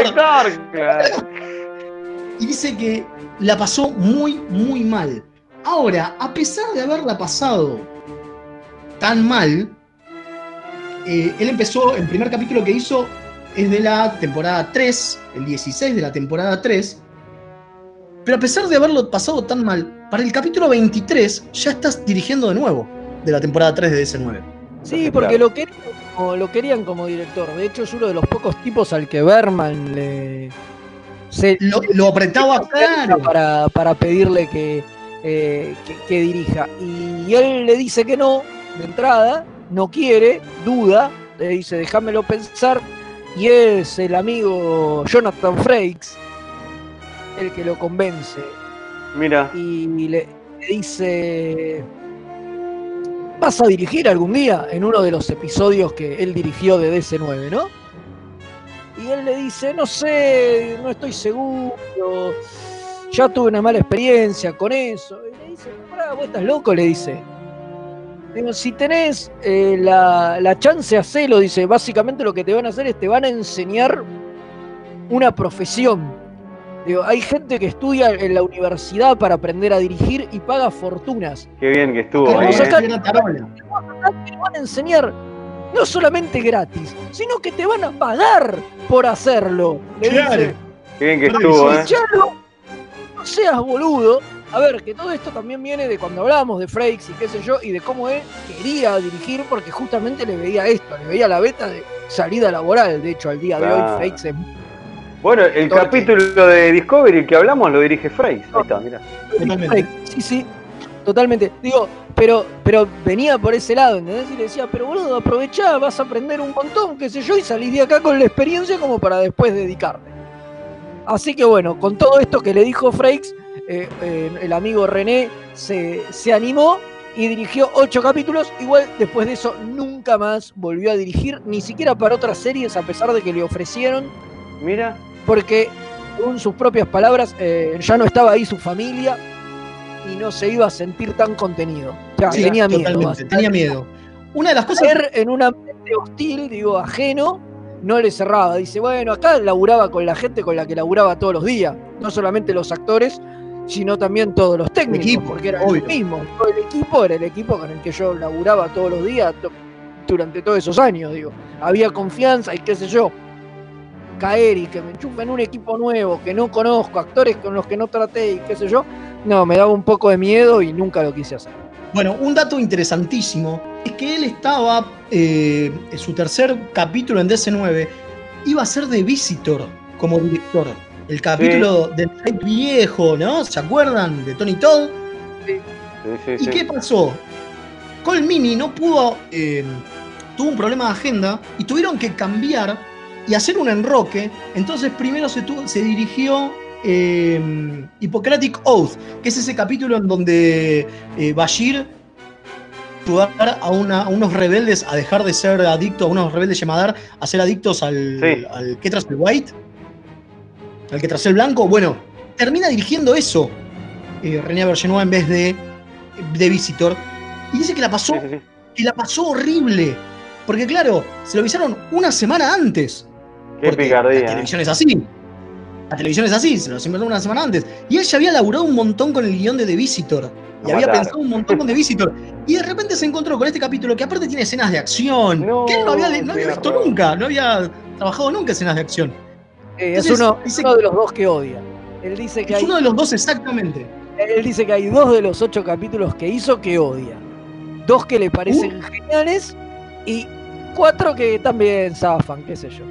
[SPEAKER 3] director, claro.
[SPEAKER 2] y dice que la pasó muy, muy mal. Ahora, a pesar de haberla pasado tan mal, eh, él empezó, el primer capítulo que hizo es de la temporada 3, el 16 de la temporada 3, pero a pesar de haberlo pasado tan mal, para el capítulo 23 ya estás dirigiendo de nuevo de la temporada 3 de DS9.
[SPEAKER 1] Sí, porque lo querían, como, lo querían como director. De hecho, es uno de los pocos tipos al que Berman le. Se,
[SPEAKER 2] lo, lo apretaba claro.
[SPEAKER 1] para, para pedirle que, eh, que, que dirija. Y él le dice que no, de entrada, no quiere, duda, le dice, déjamelo pensar. Y es el amigo Jonathan Frakes el que lo convence.
[SPEAKER 3] Mira.
[SPEAKER 1] Y le, le dice, ¿vas a dirigir algún día? En uno de los episodios que él dirigió de DC9, ¿no? Y él le dice, no sé, no estoy seguro, ya tuve una mala experiencia con eso. Y le dice, pará, vos estás loco, le dice. Digo, si tenés eh, la, la chance, hacelo, dice. Básicamente lo que te van a hacer es te van a enseñar una profesión. Digo, hay gente que estudia en la universidad para aprender a dirigir y paga fortunas.
[SPEAKER 3] Qué bien que estuvo
[SPEAKER 1] Acá
[SPEAKER 3] ahí. ¿eh?
[SPEAKER 1] te van a enseñar no solamente gratis, sino que te van a pagar por hacerlo.
[SPEAKER 3] Qué bien que estuvo, ¿eh?
[SPEAKER 1] No seas boludo. A ver, que todo esto también viene de cuando hablábamos de Frakes y qué sé yo, y de cómo él quería dirigir, porque justamente le veía esto, le veía la beta de salida laboral. De hecho, al día de hoy, Frakes es
[SPEAKER 3] Bueno, el capítulo de Discovery que hablamos lo dirige Frakes. Ahí está, mirá.
[SPEAKER 1] Frakes. Sí, sí, totalmente. Digo, pero, pero venía por ese lado, ¿entendés? Y le decía, pero boludo, aprovechá, vas a aprender un montón, qué sé yo, y salís de acá con la experiencia como para después dedicarte. Así que bueno, con todo esto que le dijo Frakes, eh, eh, el amigo René se, se animó y dirigió ocho capítulos. Igual después de eso nunca más volvió a dirigir, ni siquiera para otras series, a pesar de que le ofrecieron,
[SPEAKER 3] Mira.
[SPEAKER 1] porque según sus propias palabras, eh, ya no estaba ahí su familia y no se iba a sentir tan contenido. O sea,
[SPEAKER 2] Sí,
[SPEAKER 1] tenía miedo.
[SPEAKER 2] tenía miedo. Una de las cosas.
[SPEAKER 1] Caer en un ambiente hostil, digo, ajeno, no le cerraba. Dice, bueno, acá laburaba con la gente con la que laburaba todos los días. No solamente los actores, sino también todos los técnicos,
[SPEAKER 2] equipo,
[SPEAKER 1] porque eran
[SPEAKER 2] obvio.
[SPEAKER 1] los mismos. Todo el equipo era el equipo con el que yo laburaba todos los días to- durante todos esos años, digo. Había confianza y qué sé yo. Caer y que me enchufen un equipo nuevo que no conozco, actores con los que no traté y qué sé yo, no, me daba un poco de miedo y nunca lo quise hacer.
[SPEAKER 2] Bueno, un dato interesantísimo es que él estaba eh, en su tercer capítulo en DC9, iba a ser de Visitor como director. El capítulo del hype viejo, ¿no? ¿Se acuerdan? De Tony Todd.
[SPEAKER 3] Sí, sí,
[SPEAKER 2] ¿Y qué pasó? Colmini no pudo, eh, tuvo un problema de agenda y tuvieron que cambiar y hacer un enroque. Entonces primero se, tuvo- se dirigió eh, Hippocratic Oath, que es ese capítulo en donde eh, Bashir ayudar a, una- a unos rebeldes a dejar de ser adictos, a unos rebeldes Yamadar, a ser adictos al,
[SPEAKER 3] Sí.
[SPEAKER 2] al que tras el white, al que tras el blanco. Bueno, termina dirigiendo eso eh, René Bergenois en vez de, de Visitor. Y dice que la pasó, que la pasó horrible. Porque claro, se lo avisaron una semana antes.
[SPEAKER 3] Qué picardía.
[SPEAKER 2] La televisión es así. La televisión es así, se lo avisaron una semana antes. Y él ya había laburado un montón con el guion de The Visitor. Y había pensado un montón con The Visitor. Y de repente se encontró con este capítulo que aparte tiene escenas de acción. que él no había, no había visto nunca. No había trabajado nunca escenas de acción.
[SPEAKER 1] Eh, es uno,
[SPEAKER 2] dice
[SPEAKER 1] uno de los dos que odia. Él dice que
[SPEAKER 2] Es
[SPEAKER 1] hay,
[SPEAKER 2] uno de los dos exactamente.
[SPEAKER 1] él dice que hay dos de los ocho capítulos que hizo que odia. Dos que le parecen
[SPEAKER 2] Uh.
[SPEAKER 1] geniales y cuatro que también zafan, qué sé yo.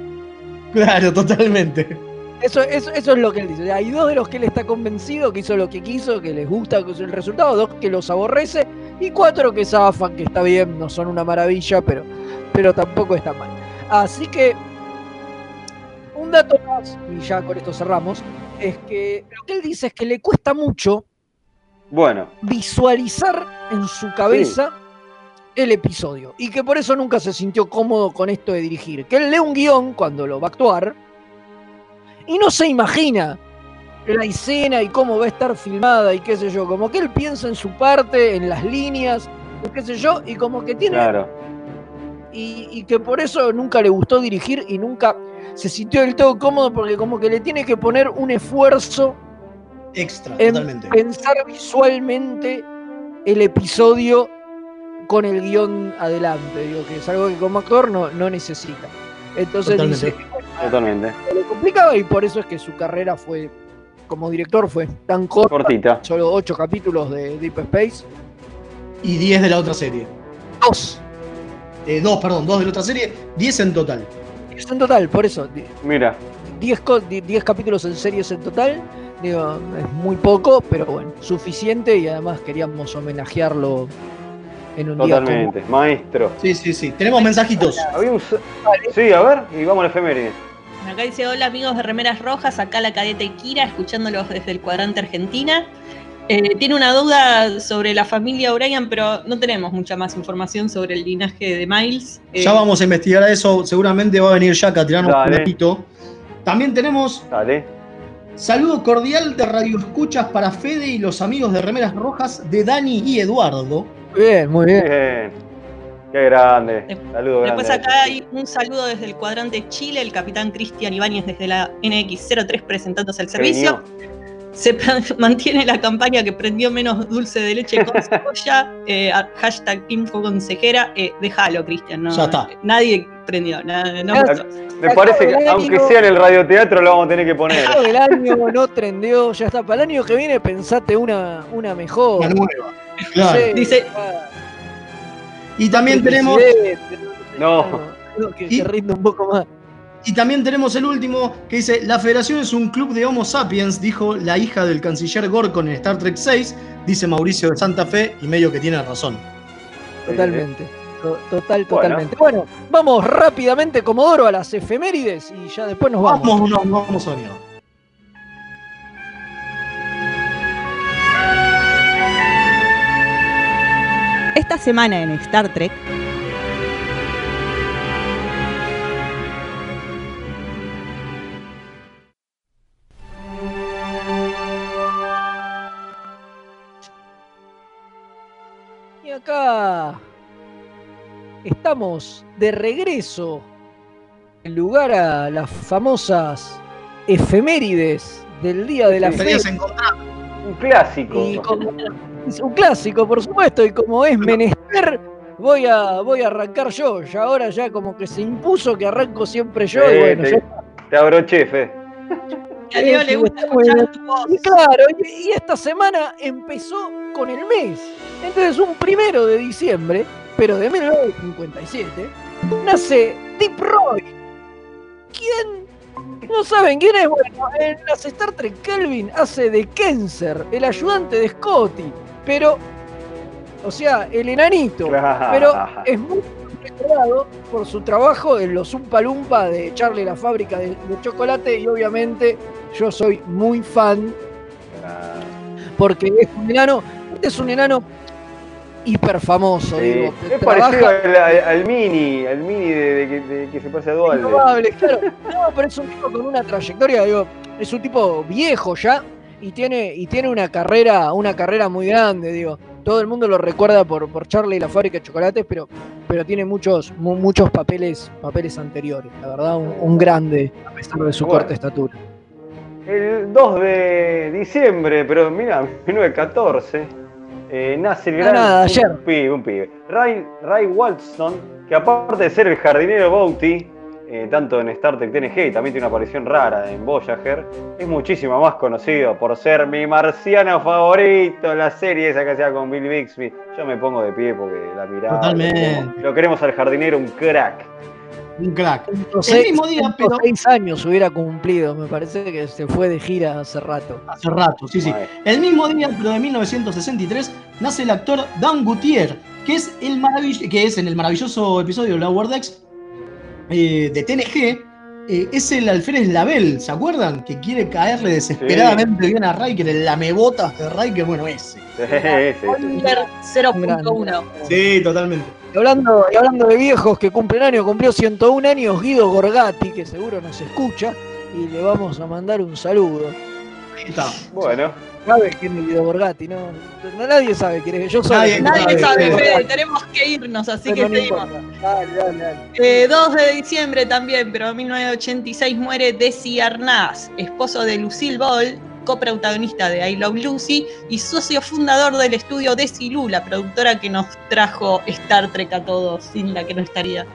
[SPEAKER 2] Claro, totalmente.
[SPEAKER 1] Eso, eso, eso es lo que él dice. Hay dos de los que él está convencido que hizo lo que quiso, que les gusta que es el resultado, dos que los aborrece, y cuatro que zafan, que está bien, no son una maravilla, pero, pero tampoco está mal. Así que, un dato más, y ya con esto cerramos, es que lo que él dice es que le cuesta mucho
[SPEAKER 3] Bueno,
[SPEAKER 1] visualizar en su cabeza el episodio. Y que por eso nunca se sintió cómodo con esto de dirigir. Que él lee un guion cuando lo va a actuar y no se imagina la escena y cómo va a estar filmada y qué sé yo. Como que él piensa en su parte, en las líneas, qué sé yo, y como que tiene.
[SPEAKER 3] claro.
[SPEAKER 1] Y, y que por eso nunca le gustó dirigir y nunca se sintió del todo cómodo porque como que le tiene que poner un esfuerzo
[SPEAKER 2] Extra,
[SPEAKER 1] en
[SPEAKER 2] totalmente.
[SPEAKER 1] pensar visualmente el episodio con el guion adelante. Digo que es algo que como actor no, no necesita. Entonces
[SPEAKER 2] Totalmente.
[SPEAKER 1] dice bueno,
[SPEAKER 3] Totalmente.
[SPEAKER 1] complicaba y por eso es que su carrera fue, como director, fue tan corta.
[SPEAKER 3] Cortita.
[SPEAKER 1] Solo ocho capítulos de Deep Space.
[SPEAKER 2] Y 10 de la otra serie.
[SPEAKER 1] Dos.
[SPEAKER 2] Eh, dos, perdón, dos de la otra serie, 10 en total.
[SPEAKER 1] Es en total, por eso.
[SPEAKER 3] Mira,
[SPEAKER 1] 10 co- di- 10 capítulos en series en total. Digo, es muy poco, pero bueno, suficiente y además queríamos homenajearlo en un día
[SPEAKER 3] totalmente. Maestro.
[SPEAKER 2] Sí, sí, sí. Tenemos mensajitos.
[SPEAKER 3] Un Sí, a ver, y vamos a la efeméride.
[SPEAKER 4] Acá dice, hola amigos de Remeras Rojas, acá la cadeta Ikira, escuchándolos desde el cuadrante Argentina. Eh, tiene una duda sobre la familia O'Brien, pero no tenemos mucha más información sobre el linaje de Miles. Eh,
[SPEAKER 2] Ya vamos a investigar eso. Seguramente va a venir Jack a tirarnos un ratito. También tenemos
[SPEAKER 3] Dale.
[SPEAKER 2] saludo cordial de Radio Escuchas para Fede y los amigos de Remeras Rojas de Dani y Eduardo.
[SPEAKER 1] Bien, muy bien.
[SPEAKER 3] Bien. Qué grande. Saludos
[SPEAKER 4] Después
[SPEAKER 3] grande.
[SPEAKER 4] acá hay un saludo desde el cuadrante Chile, el capitán Cristian Ibáñez desde la NX03 presentándose al servicio. Se mantiene la campaña que prendió menos dulce de leche con cebolla. eh, hashtag info consejera. Eh, déjalo, Cristian. No,
[SPEAKER 2] Ya está.
[SPEAKER 4] Nadie prendió. no.
[SPEAKER 3] Me parece que, aunque sea en el radioteatro, lo vamos a tener que poner.
[SPEAKER 1] El año no trendeó, ya está. Para el año que viene pensate una, una mejor.
[SPEAKER 2] Una nueva. Claro.
[SPEAKER 1] Sí,
[SPEAKER 4] Dice-
[SPEAKER 1] ah,
[SPEAKER 2] Y también tenemos.
[SPEAKER 3] No.
[SPEAKER 1] que,
[SPEAKER 2] Y-
[SPEAKER 1] que rinda un poco más.
[SPEAKER 2] Y también tenemos el último que dice: La Federación es un club de Homo sapiens, dijo la hija del canciller Gorkon en Star Trek 6, dice Mauricio de Santa Fe, y medio que tiene razón.
[SPEAKER 1] Totalmente. To- Total, totalmente. Bueno. vamos rápidamente, Comodoro, a las efemérides y ya después nos vamos.
[SPEAKER 2] Vamos, no, no vamos a venir.
[SPEAKER 15] Esta semana en Star Trek,
[SPEAKER 1] acá estamos de regreso en lugar a las famosas efemérides del día de la
[SPEAKER 2] Te
[SPEAKER 1] fe.
[SPEAKER 2] querías encontrar.
[SPEAKER 3] Un clásico.
[SPEAKER 1] Y como es un clásico, por supuesto, y como es menester, voy a, voy a arrancar yo. Ya ahora ya como que se impuso que arranco siempre yo, y bueno,
[SPEAKER 3] te,
[SPEAKER 1] ya
[SPEAKER 3] te abroché, Fe.
[SPEAKER 4] A Leo le gusta escuchar tu voz.
[SPEAKER 1] Y claro, y, y esta semana empezó con el mes. Entonces, un primero de diciembre, pero de 1957, nace Deep Roy. ¿Quién? ¿No saben quién es? Bueno, en las Star Trek Kelvin hace de Kenser, el ayudante de Scotty. Pero, o sea, el enanito. Pero es muy recordado por su trabajo en los Umpa Lumpa de Charlie la fábrica de, de chocolate y obviamente yo soy muy fan porque es un enano, este es un enano hiper famoso,
[SPEAKER 3] Sí.
[SPEAKER 1] digo,
[SPEAKER 3] Es parecido al, al- al mini, al mini de, de que- de que se parece a Dualde.
[SPEAKER 1] Probable, claro. No, pero es un tipo con una trayectoria, digo, es un tipo viejo ya y tiene, y tiene una carrera, una carrera muy grande, digo. Todo el mundo lo recuerda por, por Charlie y la fábrica de chocolates, pero, pero tiene muchos, mu- muchos papeles, papeles anteriores. La verdad, un, un grande, a pesar de su
[SPEAKER 3] Bueno.
[SPEAKER 1] corta estatura.
[SPEAKER 3] El 2 de diciembre, pero mira, 1914, eh, nace el gran.
[SPEAKER 1] nada, ayer.
[SPEAKER 3] Un pibe, un pibe. Ray, Ray Walston, que aparte de ser el jardinero Bounty, eh, tanto en Star Trek TNG y también tiene una aparición rara en Voyager, es muchísimo más conocido por ser mi marciano favorito, la serie esa que hacía con Bill Bixby. Yo me pongo de pie porque la miraba.
[SPEAKER 2] Totalmente.
[SPEAKER 3] Lo queremos al jardinero, un crack.
[SPEAKER 2] Un crack.
[SPEAKER 1] No
[SPEAKER 2] El mismo día, pero.
[SPEAKER 1] seis años hubiera cumplido, me parece que se fue de gira hace rato.
[SPEAKER 2] Hace rato, sí, sí. El mismo día, pero de 1963, nace el actor Dan Gutiérrez, que es, el maravill- que es en el maravilloso episodio de Lower Decks eh, de TNG. Eh, es el alférez Label, ¿se acuerdan? Que quiere caerle desesperadamente bien a Riker, el lamebotas de Riker, bueno, ese.
[SPEAKER 3] Sí, sí, sí.
[SPEAKER 4] Oliver 0.1.
[SPEAKER 2] Sí, totalmente.
[SPEAKER 1] Y hablando, y hablando de viejos que cumplen años, cumplió 101 años Guido Gorgati, que seguro nos escucha, y le vamos a mandar un saludo.
[SPEAKER 2] Ahí está.
[SPEAKER 3] Bueno,
[SPEAKER 1] ¿Sabes quién es Guido Gorgati? No, no- nadie sabe quién es. Yo soy.
[SPEAKER 2] Nadie
[SPEAKER 4] Nadie
[SPEAKER 2] sabe,
[SPEAKER 4] sabe. Fede, tenemos que irnos, así
[SPEAKER 1] Pero
[SPEAKER 4] que
[SPEAKER 1] no
[SPEAKER 4] seguimos.
[SPEAKER 1] Dale, dale, dale.
[SPEAKER 4] Eh, 2 de diciembre también, pero en 1986 muere Desi Arnaz, esposo de Lucille Ball, coprotagonista de I Love Lucy y socio fundador del estudio Desi Lu, la productora que nos trajo Star Trek a todos, sin la que no estaría.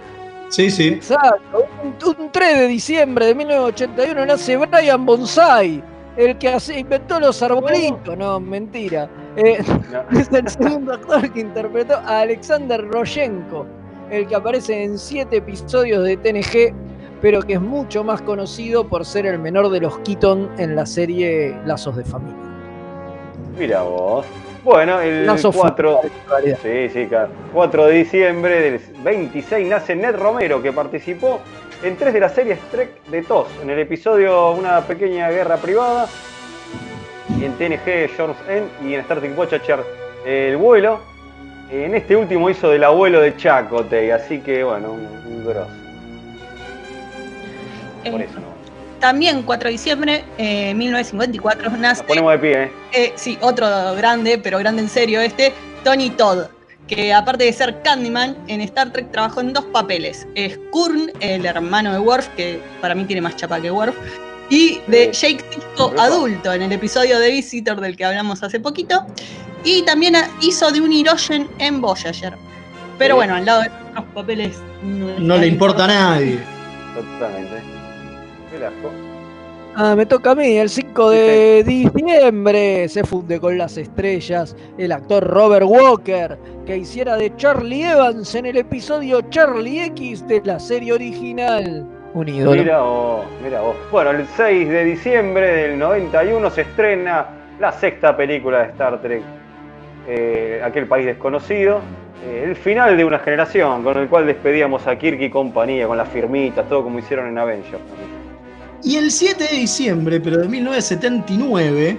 [SPEAKER 2] Sí, sí.
[SPEAKER 1] Exacto. Un, un 3 de diciembre de 1981 nace Brian Bonsai, el que inventó los arbolitos. No, mentira. Eh,
[SPEAKER 3] no.
[SPEAKER 1] es el segundo actor que interpretó a Alexander Roshenko, el que aparece en siete episodios de TNG, pero que es mucho más conocido por ser el menor de los Keaton en la serie Lazos de Familia.
[SPEAKER 3] Mira vos. Bueno, el
[SPEAKER 1] Lazo
[SPEAKER 3] 4,
[SPEAKER 1] Familiar, en realidad.
[SPEAKER 3] sí, sí, claro. 4 de diciembre del 26 nace Ned Romero, que participó en tres de las series Trek de TOS, en el episodio Una pequeña guerra privada. y en TNG George N y en Star Trek Voyager el vuelo. En este último hizo del abuelo de Chakotay, así que bueno, un, un grosso. Por
[SPEAKER 4] Eh,
[SPEAKER 3] eso no.
[SPEAKER 4] También 4 de diciembre de 1954 nace,
[SPEAKER 3] Nos ponemos de pie, ¿eh?
[SPEAKER 4] eh, sí, otro grande, pero grande en serio este, Tony Todd, que aparte de ser Candyman, en Star Trek trabajó en dos papeles. Es Kurn, el hermano de Worf, que para mí tiene más chapa que Worf, y de Jake Sisko adulto en el episodio de Visitor del que hablamos hace poquito. Y también hizo de un Hirogen en Voyager. Pero bueno, al lado de otros papeles no,
[SPEAKER 2] No le importa a nadie.
[SPEAKER 3] Totalmente.
[SPEAKER 1] Ah, me toca a mí, el 5 de diciembre se funde con las estrellas el actor Robert Walker, que hiciera de Charlie Evans en el episodio Charlie X de la serie original. Un ídolo.
[SPEAKER 3] Mira vos, mira vos. Bueno, el 6 de diciembre del 91 se estrena la sexta película de Star Trek, eh, Aquel País Desconocido. eh, el final de una generación, con el cual despedíamos a Kirk y compañía, con las firmitas, todo como hicieron en Avengers.
[SPEAKER 2] Y el 7 de diciembre, pero de 1979,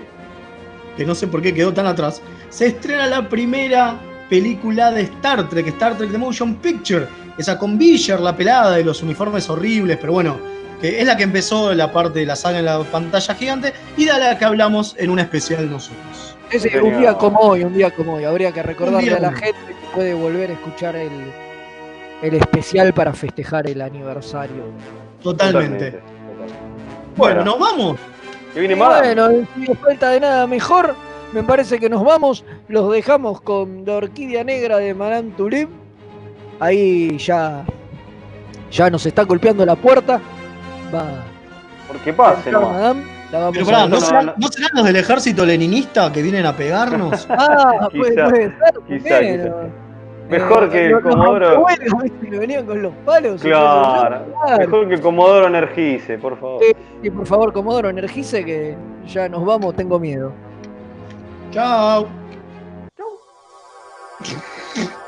[SPEAKER 2] que no sé por qué quedó tan atrás, se estrena la primera película de Star Trek, Star Trek The Motion Picture, esa con Villar, la pelada de los uniformes horribles, pero bueno, que es la que empezó la parte de la saga en la pantalla gigante y de la que hablamos en un especial nosotros.
[SPEAKER 1] Un día como hoy, un día como hoy. Habría que recordarle a la gente que puede volver a escuchar el, el especial para festejar el aniversario.
[SPEAKER 2] Totalmente. Bueno, nos vamos.
[SPEAKER 3] Que viene.
[SPEAKER 1] Bueno, si no falta de nada mejor, me parece que nos vamos. Los dejamos con la orquídea negra de Madame Tulip. Ahí ya, ya nos está golpeando la puerta. Va.
[SPEAKER 3] Porque pase.
[SPEAKER 1] Madame. La vamos
[SPEAKER 2] Pero
[SPEAKER 1] a
[SPEAKER 2] pará, ¿no, serán, ¿no serán los del ejército leninista que vienen a pegarnos?
[SPEAKER 1] Ah, puede,
[SPEAKER 3] Quizá,
[SPEAKER 1] puede ser.
[SPEAKER 3] quizá,
[SPEAKER 1] bueno.
[SPEAKER 3] quizá. Mejor que el Comodoro.
[SPEAKER 1] venían con los palos.
[SPEAKER 3] Claro, mejor que el Comodoro Energice, por favor.
[SPEAKER 1] Sí, sí, por favor, Comodoro, energice que ya nos vamos, tengo miedo.
[SPEAKER 2] Chao.
[SPEAKER 3] Chau.